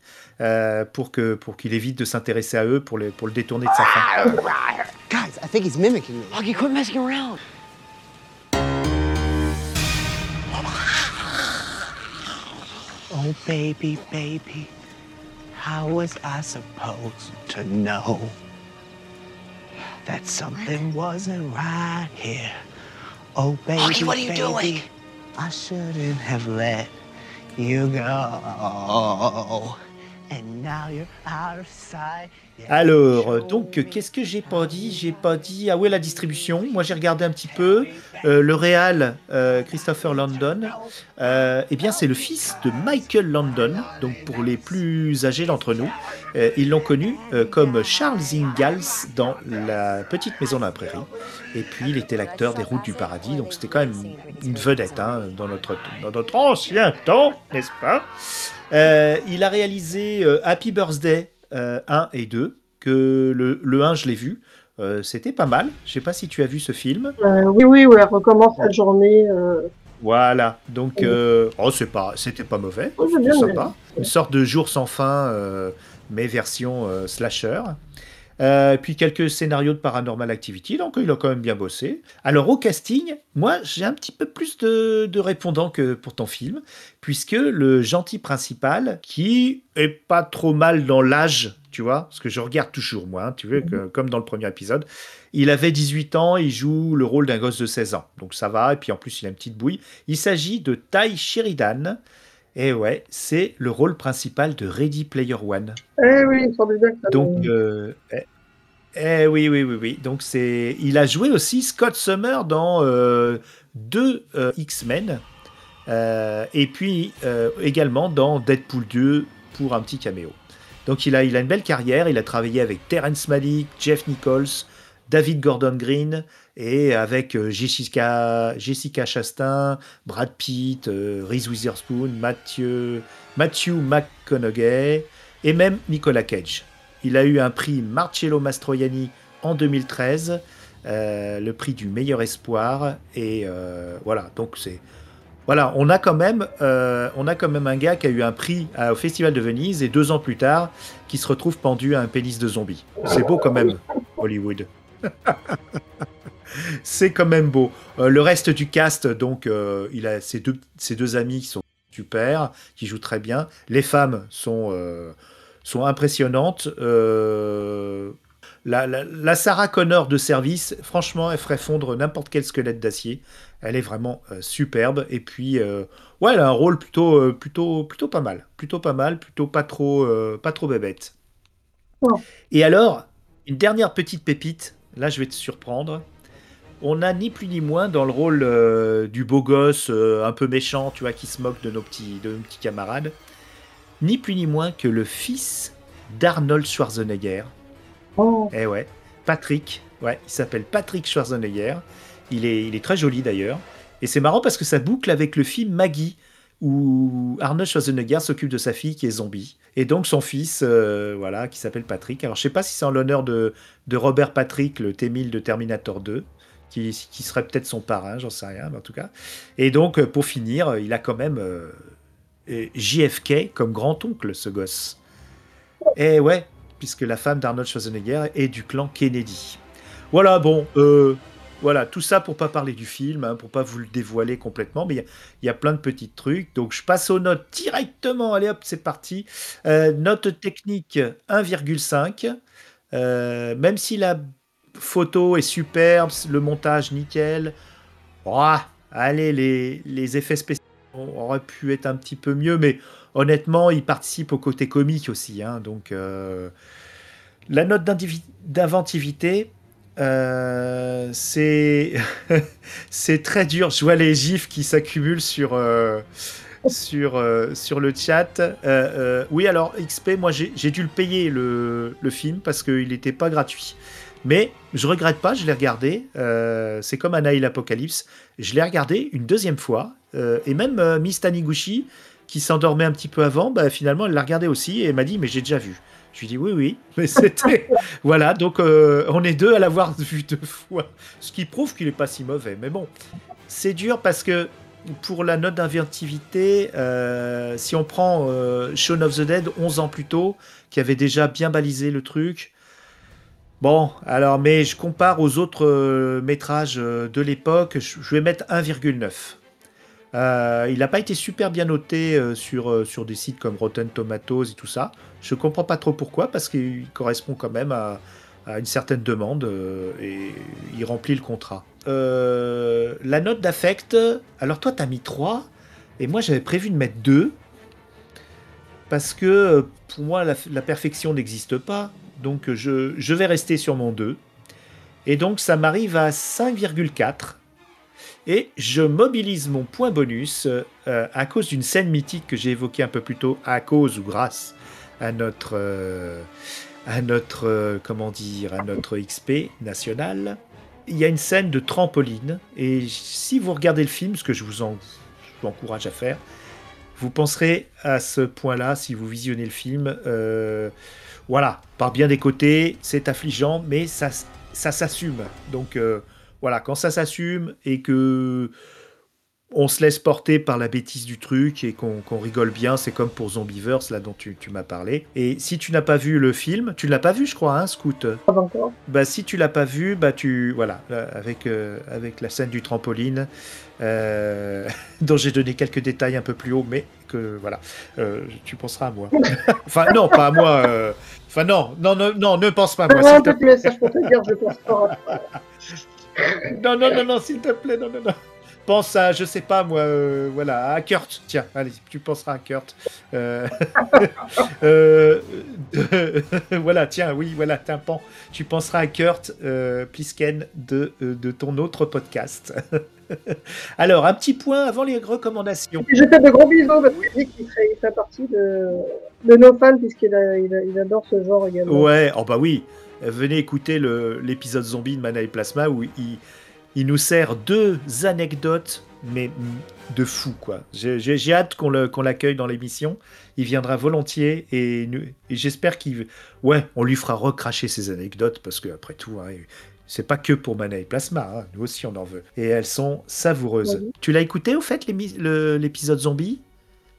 pour qu'il évite de s'intéresser à eux, pour, pour le détourner de sa fin. Guys, I think he's mimicking me. Augie, quit messing around. Oh, baby, baby, how was I supposed to know that something wasn't right here? Oh, baby, Augie, what are you baby, doing? I shouldn't have let you go. And now you're out of sight. Alors, donc, qu'est-ce que j'ai pas dit? J'ai pas dit. Ah ouais, la distribution. Moi, j'ai regardé un petit peu. Euh, le réal, euh, Christopher Landon, euh, eh bien, c'est le fils de Michael Landon. Donc, pour les plus âgés d'entre nous, ils l'ont connu comme Charles Ingalls dans La Petite Maison dans la Prairie. Et puis, il était l'acteur des Routes du Paradis. Donc, c'était quand même une vedette hein, dans, notre, dans notre ancien temps, n'est-ce pas? Il a réalisé Happy Birthday 1 et 2, que le, le 1, je l'ai vu. Euh, C'était pas mal. Je sais pas si tu as vu ce film. Euh, oui, oui, oui, elle recommence la journée. euh, Voilà. Donc, euh, oh, c'est pas, c'était pas mauvais. Oh, bien, sympa. Une sorte de jour sans fin, euh, mais version euh, slasher. Euh, puis quelques scénarios de Paranormal Activity, donc il a quand même bien bossé. Alors au casting, moi j'ai un petit peu plus de, de répondants que pour ton film, puisque le gentil principal, qui est pas trop mal dans l'âge, tu vois, parce que je regarde toujours moi, hein, tu veux, que- comme dans le premier épisode, il avait 18 ans, il joue le rôle d'un gosse de 16 ans, donc ça va, et puis en plus il a une petite bouille. Il s'agit de Ty Sheridan, Et ouais, c'est le rôle principal de Ready Player One. Eh oui, ça Donc, euh, eh, eh oui, oui, oui, oui. Donc c'est, il a joué aussi Scott Summer dans euh, deux euh, X-Men, euh, et puis euh, également dans Deadpool 2 pour un petit caméo. Donc il a, il a une belle carrière. Il a travaillé avec Terrence Malick, Jeff Nichols, David Gordon Green et avec euh, Jessica, Jessica Chastain, Brad Pitt, euh, Reese Witherspoon, Matthew, Matthew McConaughey et même Nicolas Cage. Il a eu un prix Marcello Mastroianni en 2013, euh, le prix du meilleur espoir. Et voilà, donc c'est. Voilà, on a, quand même, on a quand même un gars qui a eu un prix au Festival de Venise et deux ans plus tard, qui se retrouve pendu à un pénis de zombie. C'est beau quand même, Hollywood. C'est quand même beau. Euh, le reste du cast, donc, euh, il a ses deux, ses deux amis qui sont super, qui jouent très bien. Les femmes sont, euh, sont impressionnantes. La, la- la Sarah Connor de service, franchement, elle ferait fondre n'importe quel squelette d'acier. Elle est vraiment superbe. Et puis, ouais, elle a un rôle plutôt, plutôt, plutôt pas mal. Plutôt pas mal, plutôt pas trop, pas trop bébête. Ouais. Et alors, une dernière petite pépite. Là, je vais te surprendre. On a ni plus ni moins dans le rôle euh, du beau gosse euh, un peu méchant, tu vois, qui se moque de nos petits, de nos petits camarades. Ni plus ni moins que le fils d'Arnold Schwarzenegger. Oh, Eh ouais, Patrick. Ouais, il s'appelle Patrick Schwarzenegger. Il est, il est très joli d'ailleurs. Et c'est marrant parce que ça boucle avec le film Maggie, où Arnold Schwarzenegger s'occupe de sa fille qui est zombie. Et donc son fils, euh, voilà, qui s'appelle Patrick. Alors je sais pas si c'est en l'honneur de, de Robert Patrick, le T-1000 de Terminator 2, qui, serait peut-être son parrain, j'en sais rien, mais en tout cas. Et donc, euh, pour finir, il a quand même euh, euh, JFK comme grand-oncle, ce gosse. Et ouais, puisque la femme d'Arnold Schwarzenegger est du clan Kennedy. Voilà, bon, euh, voilà, tout ça pour pas parler du film, hein, pour pas vous le dévoiler complètement, mais il y a- plein de petits trucs. Donc je passe aux notes directement. Allez hop, c'est parti. Euh, note technique 1,5. Euh, même si la photo est superbe, le montage nickel. ouah, allez, les, effets spéciaux auraient pu être un petit peu mieux, mais honnêtement, ils participent au côté comique aussi. hein, donc, euh, la note d'inventivité, euh, c'est très dur. Je vois les gifs qui s'accumulent sur, euh, le chat. Oui, alors XP, moi j'ai dû le payer le film parce qu'il n'était pas gratuit. Mais je regrette pas, je l'ai regardé. euh, c'est comme Anaïl Apocalypse. Je l'ai regardé une deuxième fois. euh, et même euh, Miss Taniguchi, qui s'endormait un petit peu avant, bah, finalement elle l'a regardé aussi et m'a dit Mais j'ai déjà vu. Je lui dis Oui, oui. Mais c'était. voilà, donc on est deux à l'avoir vu deux fois. Ce qui prouve qu'il est pas si mauvais. Mais bon, c'est dur parce que pour la note d'inventivité, si on prend Shaun of the Dead 11 ans plus tôt, qui avait déjà bien balisé le truc. Bon, alors, mais je compare aux autres euh, métrages euh, de l'époque, je, vais mettre 1,9. Euh, il n'a pas été super bien noté sur, des sites comme Rotten Tomatoes et tout ça. Je comprends pas trop pourquoi, parce qu'il correspond quand même à, une certaine demande et il remplit le contrat. La note d'affect, alors toi, tu as mis 3 et moi, j'avais prévu de mettre 2 parce que pour moi, la perfection n'existe pas. Donc, je, vais rester sur mon 2. Et donc, ça m'arrive à 5,4. Et je mobilise mon point bonus euh, à cause d'une scène mythique que j'ai évoquée un peu plus tôt, à cause ou grâce à notre, euh, à notre, euh, comment dire, à notre XP national. Il y a une scène de trampoline et si vous regardez le film, ce que je vous encourage à faire, vous penserez à ce point-là si vous visionnez le film. Euh, voilà, par bien des côtés, c'est affligeant, mais ça, ça s'assume. Donc euh, voilà, quand ça s'assume et que on se laisse porter par la bêtise du truc et qu'on rigole bien, c'est comme pour Zombieverse, là dont tu, tu m'as parlé. Et si tu n'as pas vu le film, tu ne l'as pas vu, je crois, hein, Scoot pas encore. bah, si tu l'as pas vu, bah tu voilà là, avec euh, avec la scène du trampoline euh, dont j'ai donné quelques détails un peu plus haut, mais que voilà, euh, tu penseras à moi. enfin non, pas à moi. Enfin non, non, non, non, ne pense pas à moi. Non, s'il te petit message pour te dire, je pense pas. non, non, non, non, s'il te plaît, non, non, non. Pense à, je sais pas moi, euh, voilà, à Kurt. Tiens, allez, tu penseras à Kurt. Euh, euh, voilà, tiens, oui, voilà, tympan. Tu penseras à Kurt Plisken de, de ton autre podcast. Alors, un petit point avant les recommandations. Je fais de gros bisous parce qu'il dit qu'il fait, il fait partie de, de nos fans puisqu'il il il adore ce genre également. Ouais, oh bah oui. Venez écouter l'épisode zombie de Mana et Plasma où il, il nous sert deux anecdotes, mais de fou, quoi. J'ai hâte qu'on le- qu'on l'accueille dans l'émission. Il viendra volontiers et, j'espère qu'il. Ouais, on lui fera recracher ses anecdotes parce que, après tout, hein, c'est pas que pour Mana et Plasma. hein, nous aussi, on en veut. Et elles sont savoureuses. Oui. Tu l'as écouté, au fait, l'épisode zombie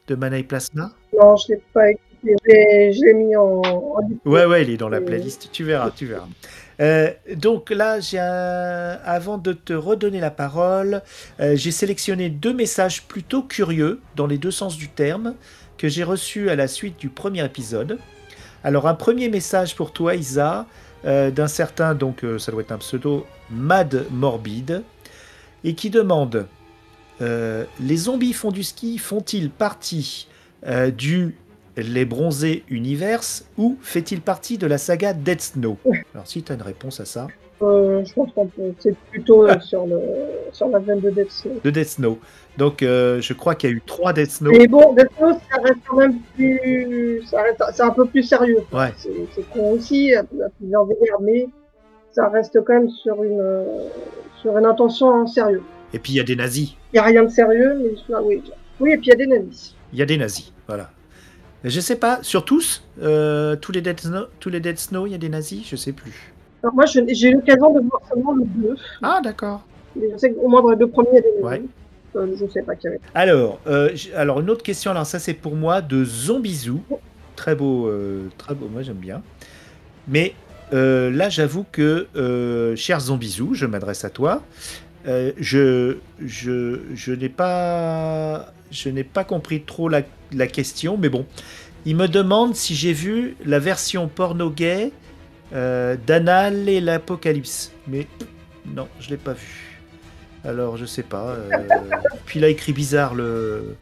de Mana et Plasma? Non, je l'ai pas écouté. Je l'ai- mis en, en Ouais, ouais, il est dans la playlist. Tu verras, tu verras. Euh, donc là, avant de te redonner la parole, euh, j'ai sélectionné deux messages plutôt curieux, dans les deux sens du terme, que j'ai reçus à la suite du premier épisode. Alors, un premier message pour toi, Isa, euh, d'un certain, donc ça doit être un pseudo, Mad Morbide, et qui demande Les zombies font du ski font-ils partie du Les Bronzés Universe ou fait-il partie de la saga Dead Snow? Alors, si tu as une réponse à ça, Euh, je pense peut. C'est plutôt euh, sur, le, sur la veine de Dead Snow. de Dead Snow. Donc, euh, je crois qu'il y a eu trois Dead Snow. Mais bon, Dead Snow, ça reste quand même plus. C'est un peu plus sérieux. Ouais. C'est con aussi, à, plusieurs égards, mais ça reste quand même sur une, sur une intention en sérieux. Et puis, il y a des nazis. Il n'y a rien de sérieux, mais oui. Oui, et puis il y a des nazis. Il y a des nazis, voilà. Je sais pas, sur tous, euh, tous, les Dead Snow, tous les Dead Snow, il y a des nazis Je sais plus. Alors moi, je- j'ai eu l'occasion de voir seulement le 2. Ah, d'accord. Mais je sais qu'au moins dans les deux premiers, il y a des nazis. Ouais. Euh, je sais pas qui avait. Alors, euh, alors, une autre question, alors ça c'est pour moi, de Zombizou. Très beau, euh, très beau, moi j'aime bien. Mais euh, là, j'avoue que, euh, cher Zombizou, je m'adresse à toi. Euh, je je, je n'ai pas, je n'ai pas compris trop la, la question, mais bon. Il me demande si j'ai vu la version porno gay euh, d'Anal et l'Apocalypse. Mais non, je l'ai pas vu. Alors, je sais pas. euh, Puis il a écrit bizarre le,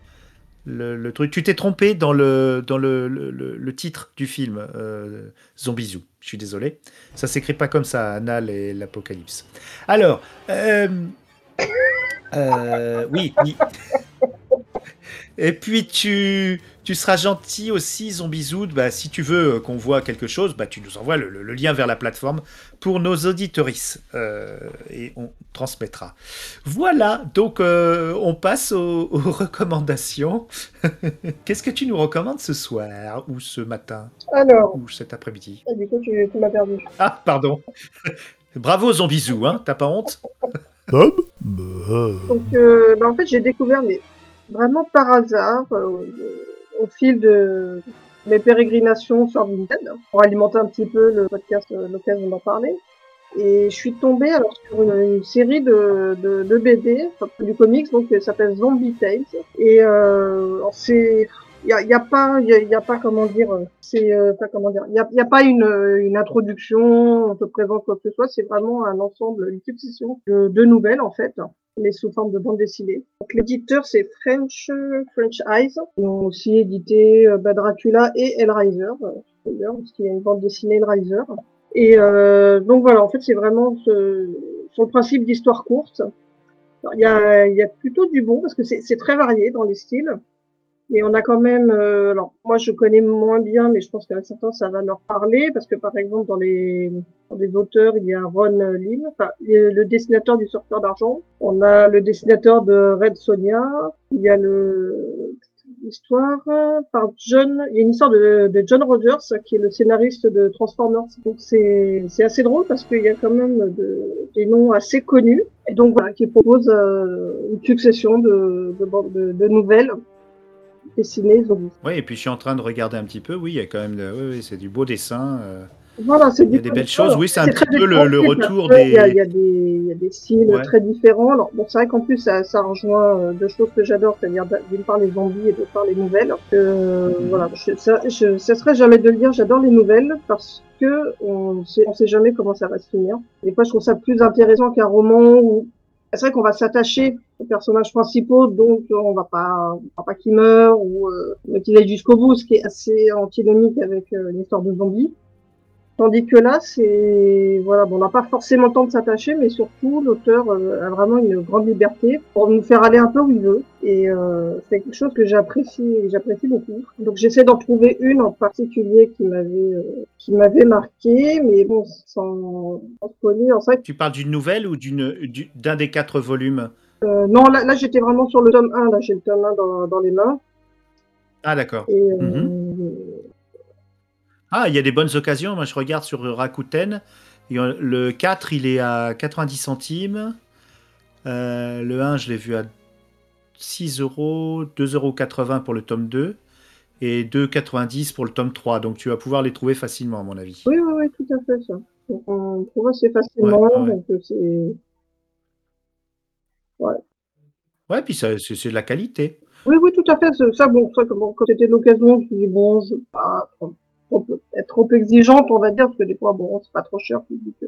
le, le truc. Tu t'es trompé dans le, dans le, le, titre du film, euh, Zombizou. Je suis désolé. Ça s'écrit pas comme ça, Anal et l'Apocalypse. Alors, euh, euh, oui, oui. Et puis tu, tu seras gentil aussi, Zombizoud, bah, si tu veux euh, qu'on voit quelque chose, bah, tu nous envoies le, le- le lien vers la plateforme pour nos auditorices euh, et on transmettra. Voilà, donc euh, on passe aux, aux recommandations. Qu'est-ce que tu nous recommandes ce soir ou ce matin Alors, ou cet après-midi? Ah, du coup, tu, tu m'as perdu. Ah, pardon. Bravo Zombizou, hein T'as pas honte? Bob? Donc, euh, bah, en fait, j'ai découvert, mais vraiment par hasard, euh, au fil de mes pérégrinations sur Vinted, pour alimenter un petit peu le podcast, euh, l'occasion d'en parler. Et je suis tombée alors sur une, série de, de, de BD, du comics, donc qui s'appelle Zombie Tales. Et euh, c'est il y a, a pas il y y a pas comment dire c'est euh, pas comment dire il y a, y a pas une, euh, une introduction on te présente quoi que ce soit c'est vraiment un ensemble une succession de, de nouvelles en fait mais sous forme de bande dessinée. Donc l'éditeur c'est French French Eyes. Ils ont aussi édité bah, Dracula et Hellraiser euh, d'ailleurs parce qu'il y a une bande dessinée Hellraiser. Et euh, donc voilà en fait c'est vraiment ce, le principe d'histoire courte. Il y a, y a plutôt du bon parce que c'est très varié dans les styles et on a quand même, euh, alors moi je connais moins bien, mais je pense qu'à certains ça va leur parler parce que par exemple dans les, dans les auteurs il y a Ron Lim, enfin le dessinateur du Surfeur d'argent, on a le dessinateur de Red Sonia, il y a le l'histoire euh, par John, il y a une histoire de, John Rogers qui est le scénariste de Transformers. Donc c'est c'est assez drôle parce qu'il y a quand même de, des noms assez connus. Et donc voilà qui propose euh, une succession de, de, de nouvelles zombies. Oui, et puis je suis en train de regarder un petit peu. Oui, il y a quand même, de- oui, oui, c'est du beau dessin. euh. Voilà, c'est Il y a du des belles choses. Oui, c'est un petit peu le- retour Après, Il y a, des- il y a des, il y a des styles Ouais. très différents. Alors, bon, c'est vrai qu'en plus, ça, ça rejoint euh, deux choses que j'adore, c'est-à-dire d'une part les zombies et d'autre part les nouvelles. Euh. Voilà, je, ça, je cesserai jamais de le dire, j'adore les nouvelles parce que on sait, on sait jamais comment ça va se finir. Des fois, je trouve ça plus intéressant qu'un roman où c'est vrai qu'on va s'attacher les personnages principaux, donc on va pas, on va pas qu'ils meurent ou euh, qu'ils aillent jusqu'au bout, ce qui est assez antinomique avec euh, l'histoire de zombies. Tandis que là, c'est voilà, bon, on n'a pas forcément le temps de s'attacher, mais surtout l'auteur euh, a vraiment une grande liberté pour nous faire aller un peu où il veut, et euh, c'est quelque chose que j'apprécie, j'apprécie beaucoup. Donc j'essaie d'en trouver une en particulier qui m'avait euh, qui m'avait marqué, mais bon, sans, sans spoiler, en fait, Tu parles d'une nouvelle ou d'une du- d'un des quatre volumes? Euh, non, là, là j'étais vraiment sur le tome 1, là j'ai le tome 1 dans, dans les mains, Ah d'accord. et Mhm. Ah, il y a des bonnes occasions. Moi, je regarde sur Rakuten. Euh, Le 4, il est à 90 centimes. Euh, le 1, je l'ai vu à 6 euros, 2,80 euros pour le tome 2 et 2,90 pour le tome 3. Donc, tu vas pouvoir les trouver facilement, à mon avis. Oui, oui, oui, tout à fait, ça. On trouve assez facilement, Ouais, ouais. donc euh, c'est... Ouais, puis c'est de la qualité. Oui, oui, tout à fait. Ça, bon, ça, bon, quand c'était l'occasion, je me suis dit, bon, je pas trop- être trop exigeante, on va dire, parce que des fois, bon, c'est pas trop cher, tu dis que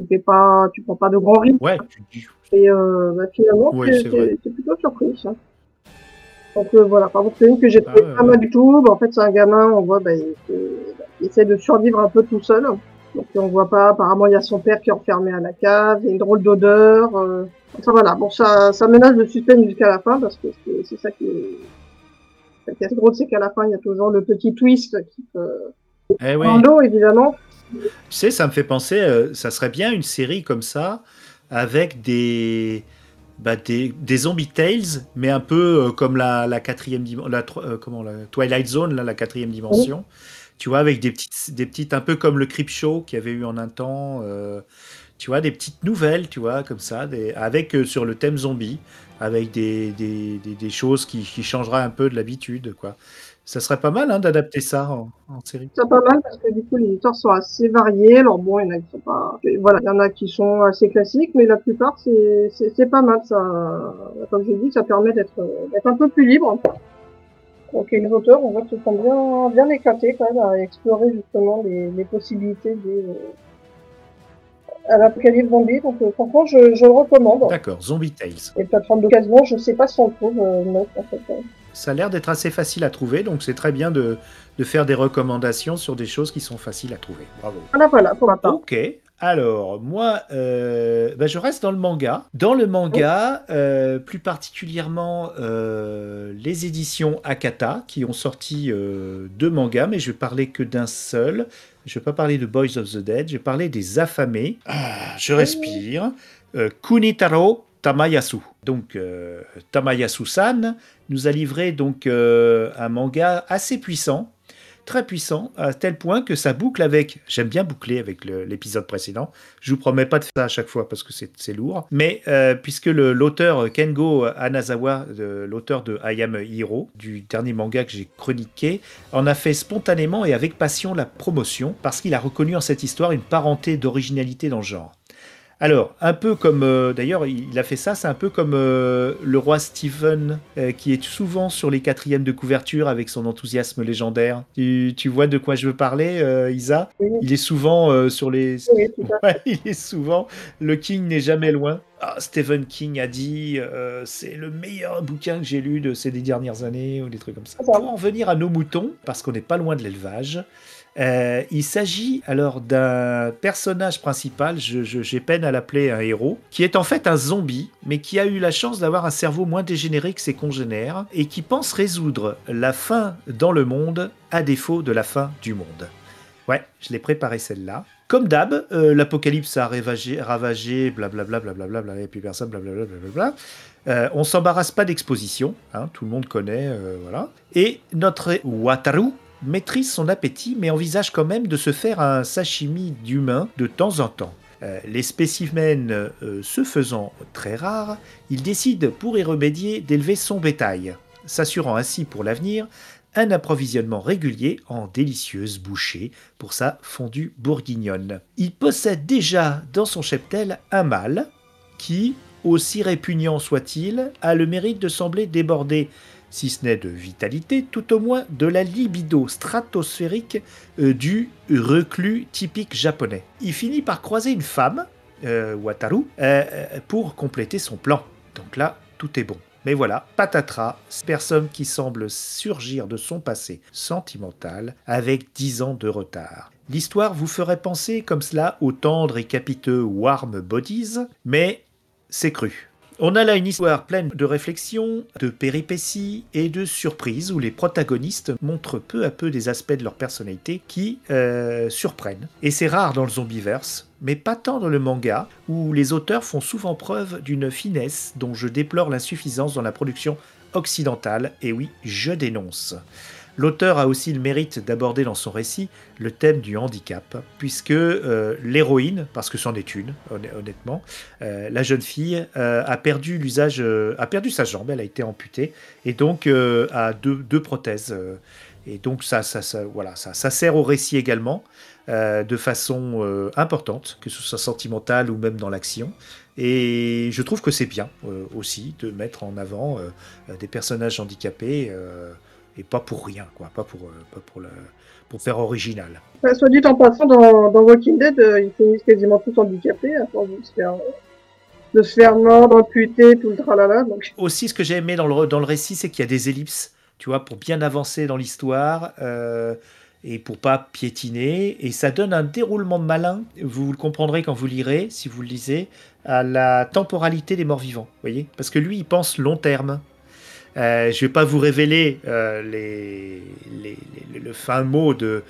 tu fais pas, tu prends pas de grands risques. Ouais, tu dis- Et euh, bah, finalement, Ouais, c'est plutôt surpris, ça. Donc euh, voilà, par contre, c'est une que j'ai Ah trouvé pas mal du tout. Bah, en fait, c'est un gamin, on voit, bah, il, il essaie de survivre un peu tout seul. Donc on voit pas, apparemment, il y a son père qui est enfermé à la cave, il y a une drôle d'odeur. Euh... Enfin voilà, bon, ça, ça ménage le suspense jusqu'à la fin, parce que c'est ça qui est... Ce qui est drôle, c'est qu'à la fin, il y a toujours le petit twist qui peut... Eh oui. Évidemment. Tu sais, ça me fait penser, euh, ça serait bien une série comme ça, avec des, bah, des, des zombie tales, mais un peu euh, comme la, la quatrième dimension, la, euh, comment, la Twilight Zone, là, la quatrième dimension. Tu vois, avec des petites, des petites, un peu comme le Creep Show qu'il y avait eu en un temps. Tu vois, des petites nouvelles, tu vois, comme ça, avec euh, sur le thème zombie, avec des, des, des, choses qui, qui changeraient un peu de l'habitude, quoi. Ça serait pas mal hein, d'adapter ça en, en série. C'est pas mal parce que du coup les histoires sont assez variées. Alors bon, il y en a qui sont pas, voilà, il y en a qui sont assez classiques, mais la plupart c'est pas mal. Ça, comme j'ai dit, ça permet d'être d'être un peu plus libre. Donc les auteurs, on voit qu'ils sont bien bien éclatés quand même à explorer justement les, les possibilités des à l'apocalypse zombie. Donc euh, franchement, je, je le recommande. D'accord, Zombie Tales. Les plateformes d'occasion, je sais pas si on le trouve euh, en fait. Ça a l'air d'être assez facile à trouver, donc c'est très bien de, de faire des recommandations sur des choses qui sont faciles à trouver. Bravo. Voilà, voilà pour ma part. Ok. Alors, moi, euh, bah, je reste dans le manga. Dans le manga, euh, plus particulièrement euh, les éditions Akata, qui ont sorti euh, deux mangas, mais je vais parler que d'un seul. Je vais pas parler de Boys of the Dead, je vais parler des affamés. Ah, je respire. Euh, Kunitaro Tamayasu. Donc, euh, Tamayasu-san nous a livré donc euh, un manga assez puissant, très puissant, à tel point que ça boucle avec. J'aime bien boucler avec l'épisode précédent. Je vous promets pas de faire ça à chaque fois parce que c'est lourd. Mais euh, puisque l'auteur Kengo Anazawa, l'auteur de I Am du dernier manga que j'ai chroniqué, en a fait spontanément et avec passion la promotion parce qu'il a reconnu en cette histoire une parenté d'originalité dans le genre. Alors, un peu comme, euh, d'ailleurs, il a fait ça, c'est un peu comme euh, le roi Stephen, euh, qui est souvent sur les quatrièmes de couverture avec son enthousiasme légendaire. Tu, tu vois de quoi je veux parler, Isa? Oui. Il est souvent sur les... Oui, Ouais, il est souvent... Le King n'est jamais loin. Ah, Stephen King a dit, c'est le meilleur bouquin que j'ai lu de ces dix dernières années, ou des trucs comme ça. Pour en venir à nos moutons, parce qu'on n'est pas loin de l'élevage, euh, il s'agit alors d'un personnage principal, j'ai peine à l'appeler un héros, qui est en fait un zombie, mais qui a eu la chance d'avoir un cerveau moins dégénéré que ses congénères, et qui pense résoudre la faim dans le monde à défaut de la fin du monde. Ouais, je l'ai préparé celle-là. Comme d'hab, euh, l'apocalypse a ravagé, ravagé, blablabla, blablabla, bla, et puis personne, blablabla, blablabla. Euh, on s'embarrasse pas d'exposition, hein, tout le monde connaît, euh, voilà. Et notre Wataru maîtrise son appétit, mais envisage quand même de se faire un sashimi d'humain de temps en temps. Euh, les spécimens euh, se faisant très rares, il décide pour y remédier d'élever son bétail, s'assurant ainsi pour l'avenir un approvisionnement régulier en délicieuses bouchées pour sa fondue bourguignonne. Il possède déjà dans son cheptel un mâle qui, aussi répugnant soit-il, a le mérite de sembler déborder, si ce n'est de vitalité, tout au moins de la libido stratosphérique euh, du reclus typique japonais. Il finit par croiser une femme, euh, Wataru, euh, pour compléter son plan. Donc là, tout est bon. Mais voilà, patatras, personne qui semble surgir de son passé sentimental avec 10 ans de retard. L'histoire vous ferait penser comme cela aux tendres et capiteux Warm Bodies, mais c'est cru. On a là une histoire pleine de réflexions, de péripéties et de surprises où les protagonistes montrent peu à peu des aspects de leur personnalité qui euh, surprennent. Et c'est rare dans le zombiverse, mais pas tant dans le manga où les auteurs font souvent preuve d'une finesse dont je déplore l'insuffisance dans la production occidentale. Et oui, je dénonce. L'auteur a aussi le mérite d'aborder dans son récit le thème du handicap, puisque euh, l'héroïne, parce que c'en est une, honnêtement, euh, la jeune fille euh, a perdu l'usage, a perdu sa jambe, elle a été amputée, et donc a deux, prothèses. et donc ça, ça sert au récit également. de façon importante, que ce soit sentimentale ou même dans l'action. Et je trouve que c'est bien aussi de mettre en avant des personnages handicapés et pas pour rien, quoi, pas pour, euh, pas pour, pour faire original. Bah, soit dit en passant, dans, dans Walking Dead, euh, ils finissent quasiment tous handicapés à force de se faire, de se faire mordre, amputer, tout le tralala. Donc. Aussi, ce que j'ai aimé dans le, dans le récit, c'est qu'il y a des ellipses, tu vois, pour bien avancer dans l'histoire. Euh, et pour pas piétiner, et ça donne un déroulement malin, vous le comprendrez quand vous lirez, si vous le lisez, à la temporalité des morts vivants, voyez Parce que lui, il pense long terme, euh, je ne vais pas vous révéler euh, le fin mot de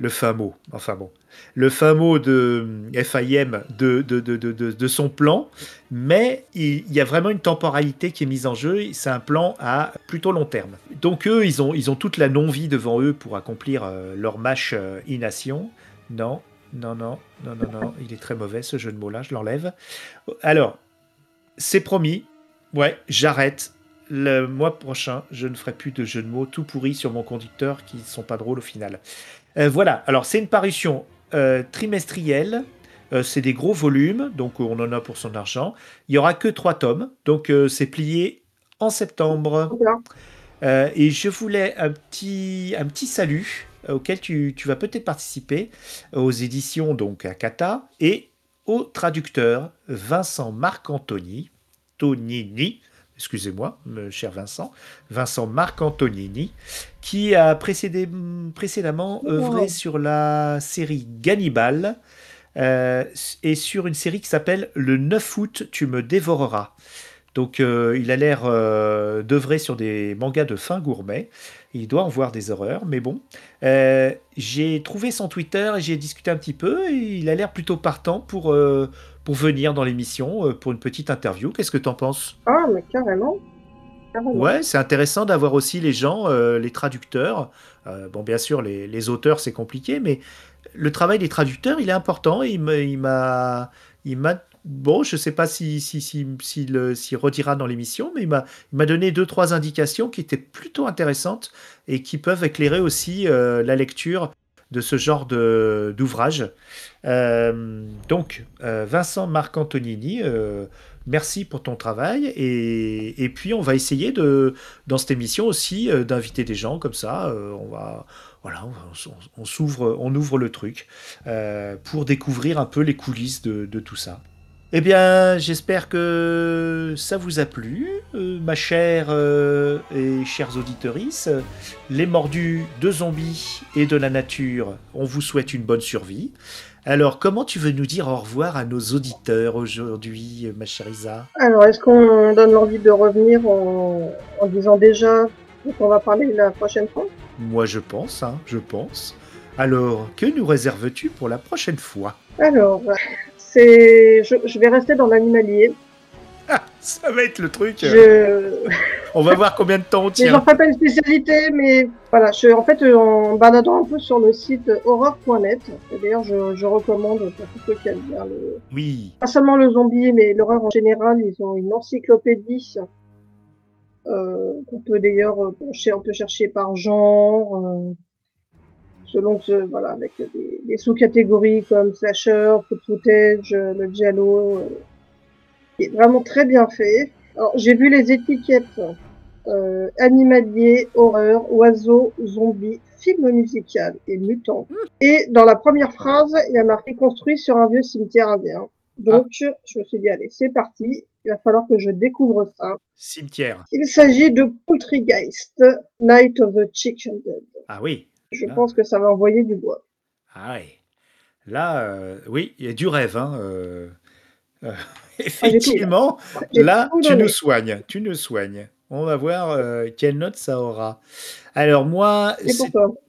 le fin mot, enfin bon, le fin mot de FIM de, de, de, de son plan, mais il, y a vraiment une temporalité qui est mise en jeu. C'est un plan à plutôt long terme. Donc eux, ils ont, ils ont toute la non-vie devant eux pour accomplir euh, leur match ination. Non, non, non, non, non, non, il est très mauvais ce jeu de mots-là, je l'enlève. Alors, c'est promis. Ouais, j'arrête le mois prochain, je ne ferai plus de jeux de mots tout pourris sur mon conducteur qui ne sont pas drôles au final. Euh, voilà, alors c'est une parution euh, trimestrielle. Euh, c'est des gros volumes, donc on en a pour son argent. Il n'y aura que trois tomes, donc c'est plié en septembre. et je voulais un petit, un petit salut auquel tu, tu vas peut-être participer aux éditions donc à Kata et au traducteur Vincent Marc-Antoni, Tonini, excusez-moi, cher Vincent, Vincent Marc Antonini, qui a précédé, précédemment œuvré sur la série Gannibal euh, et sur une série qui s'appelle Le 9 août, tu me dévoreras. Donc euh, il a l'air euh, d'œuvrer sur des mangas de fin gourmet. Il doit en voir des horreurs, mais bon. j'ai trouvé son Twitter et j'ai discuté un petit peu et il a l'air plutôt partant pour pour venir dans l'émission euh, pour une petite interview. Qu'est-ce que tu en penses? Ah, mais carrément. Ouais, c'est intéressant d'avoir aussi les gens, euh, les traducteurs. Euh, bon, bien sûr, les, auteurs, c'est compliqué, mais le travail des traducteurs, il est important. il m'a, il m'a, bon, je sais pas si si si s'il redira dans l'émission, mais il m'a, il m'a donné deux trois indications qui étaient plutôt intéressantes et qui peuvent éclairer aussi la lecture de ce genre d'ouvrage. Euh, donc, euh, Vincent Marc Antonini, euh, merci pour ton travail. Et, puis, on va essayer de, dans cette émission aussi d'inviter des gens comme ça. on va, voilà, on, s'ouvre, on ouvre le truc pour découvrir un peu les coulisses de, de tout ça. Eh bien, j'espère que ça vous a plu, euh, ma chère euh, et chers auditorices. Les mordus de zombies et de la nature, on vous souhaite une bonne survie. Alors, comment tu veux nous dire au revoir à nos auditeurs aujourd'hui, ma chère Isa? Alors, est-ce qu'on donne l'envie de revenir en, disant déjà qu'on va parler la prochaine fois? Moi, je pense, hein, je pense. Alors, que nous réserves-tu pour la prochaine fois? Alors, je, vais rester dans l'animalier. Ah, ça va être le truc. On va voir combien de temps on tient. J'en ferai pas une spécialité, mais voilà, je, en fait, en baladant un peu sur le site horreur.net, d'ailleurs, je, recommande pour tous ceux qui aiment bien le. Oui. Pas seulement le zombie, mais l'horreur en général, ils ont une encyclopédie. Euh, qu'on peut d'ailleurs, on peut chercher par genre, euh, selon ce, voilà, avec des, sous-catégories comme slasher, foot footage, le giallo, euh, qui est vraiment très bien fait. Alors, j'ai vu les étiquettes euh, animalier, horreur, oiseau, zombie, film musical et mutant. Et dans la première phrase, il y a marqué construit sur un vieux cimetière indien. Donc, je me suis dit, allez, c'est parti. Il va falloir que je découvre ça. Cimetière. Il s'agit de Poultrygeist, Night of the Chicken Dead. Ah oui. Je Ah. pense que ça va envoyer du bois. Ah ouais. Là, euh, oui, il y a du rêve. Hein, euh, euh, tout, effectivement, là, tu nous soignes. Tu nous soignes. On va voir quelle note ça aura. Alors moi,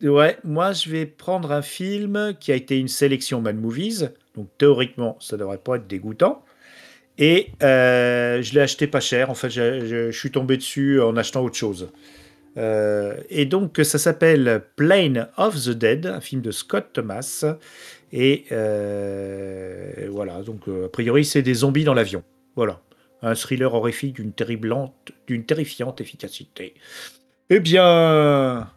ouais, moi je vais prendre un film qui a été une sélection Mad Movies, donc théoriquement ça devrait pas être dégoûtant. Et je l'ai acheté pas cher. En fait, je, je- je suis tombé dessus en achetant autre chose. Euh, et donc ça s'appelle Plane of the Dead, un film de Scott Thomas. Et euh, voilà, donc euh, a priori c'est des zombies dans l'avion. Voilà, un thriller horrifique d'une d'une terrifiante efficacité. Eh bien,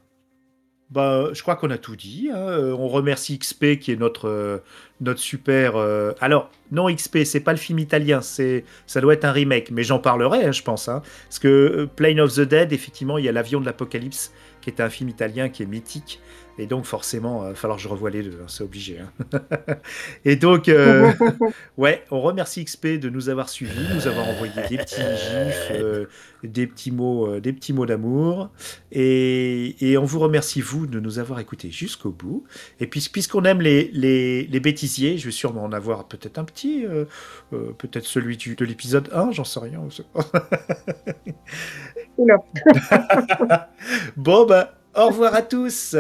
bah, je crois qu'on a tout dit. hein. On remercie XP qui est notre notre super. euh, Alors non XP, c'est pas le film italien, c'est ça doit être un remake, mais j'en parlerai, hein, je pense. hein. Parce que euh, Plane of the Dead, effectivement, il y a l'avion de l'apocalypse qui est un film italien qui est mythique. Et donc forcément, il va falloir que je revoie les deux, hein, c'est obligé. hein. et donc, euh, ouais, on remercie XP de nous avoir suivis, nous avoir envoyé des petits gifs, euh, des petits mots, euh, des petits mots d'amour. Et, et on vous remercie, vous, de nous avoir écoutés jusqu'au bout. Et puis, puisqu'on aime les, les, les bêtisiers, je vais sûrement en avoir peut-être un petit, euh, euh, peut-être celui du, de l'épisode 1, j'en sais rien. bon, bah, au revoir à tous.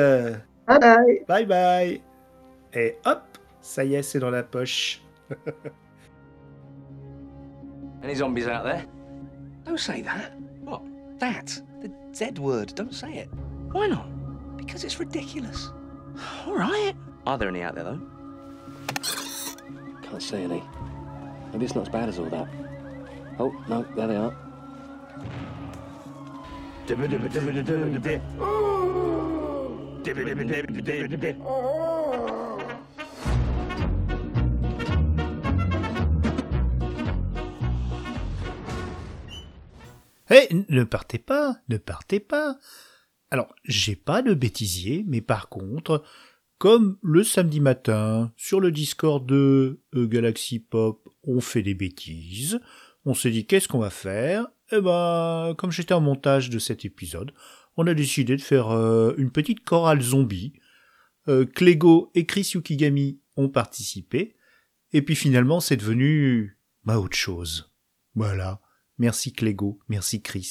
Bye bye. Bye bye. Et hop, ça y est, c'est dans la poche. Any zombies out there? Don't say that. What? That? The Z word. Don't say it. Why not? Because it's ridiculous. All right. Are there any out there though? Can't see any. Maybe it's not as bad as all that. Oh, no, there they are. Hé, ne partez pas, ne partez pas. Alors, j'ai pas de bêtisier, mais par contre, comme le samedi matin, sur le Discord de euh, Galaxy Pop, on fait des bêtises, on s'est dit qu'est-ce qu'on va faire? Eh ben, comme j'étais en montage de cet épisode, on a décidé de faire euh, une petite chorale zombie. Euh, Clégo et Chris Yukigami ont participé, et puis finalement, c'est devenu bah, autre chose. Voilà. Merci Clégo, merci Chris.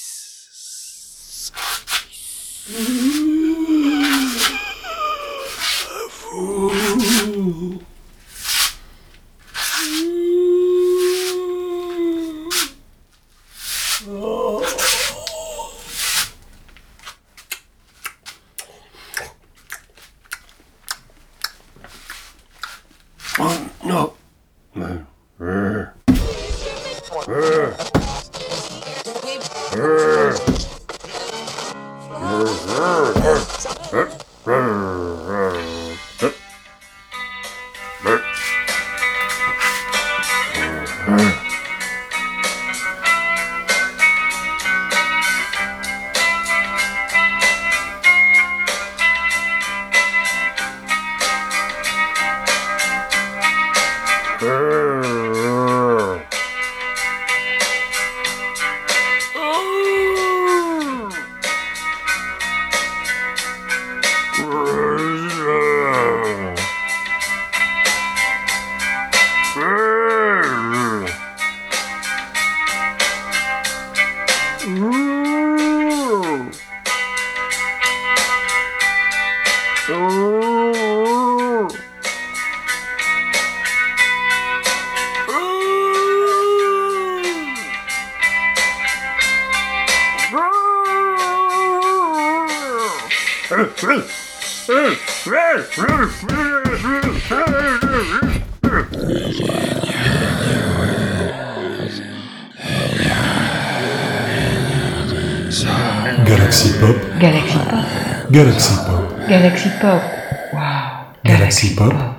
Galaxy Pop. Galaxy Pop. Galaxy Pop. Wow. Galaxy Pop.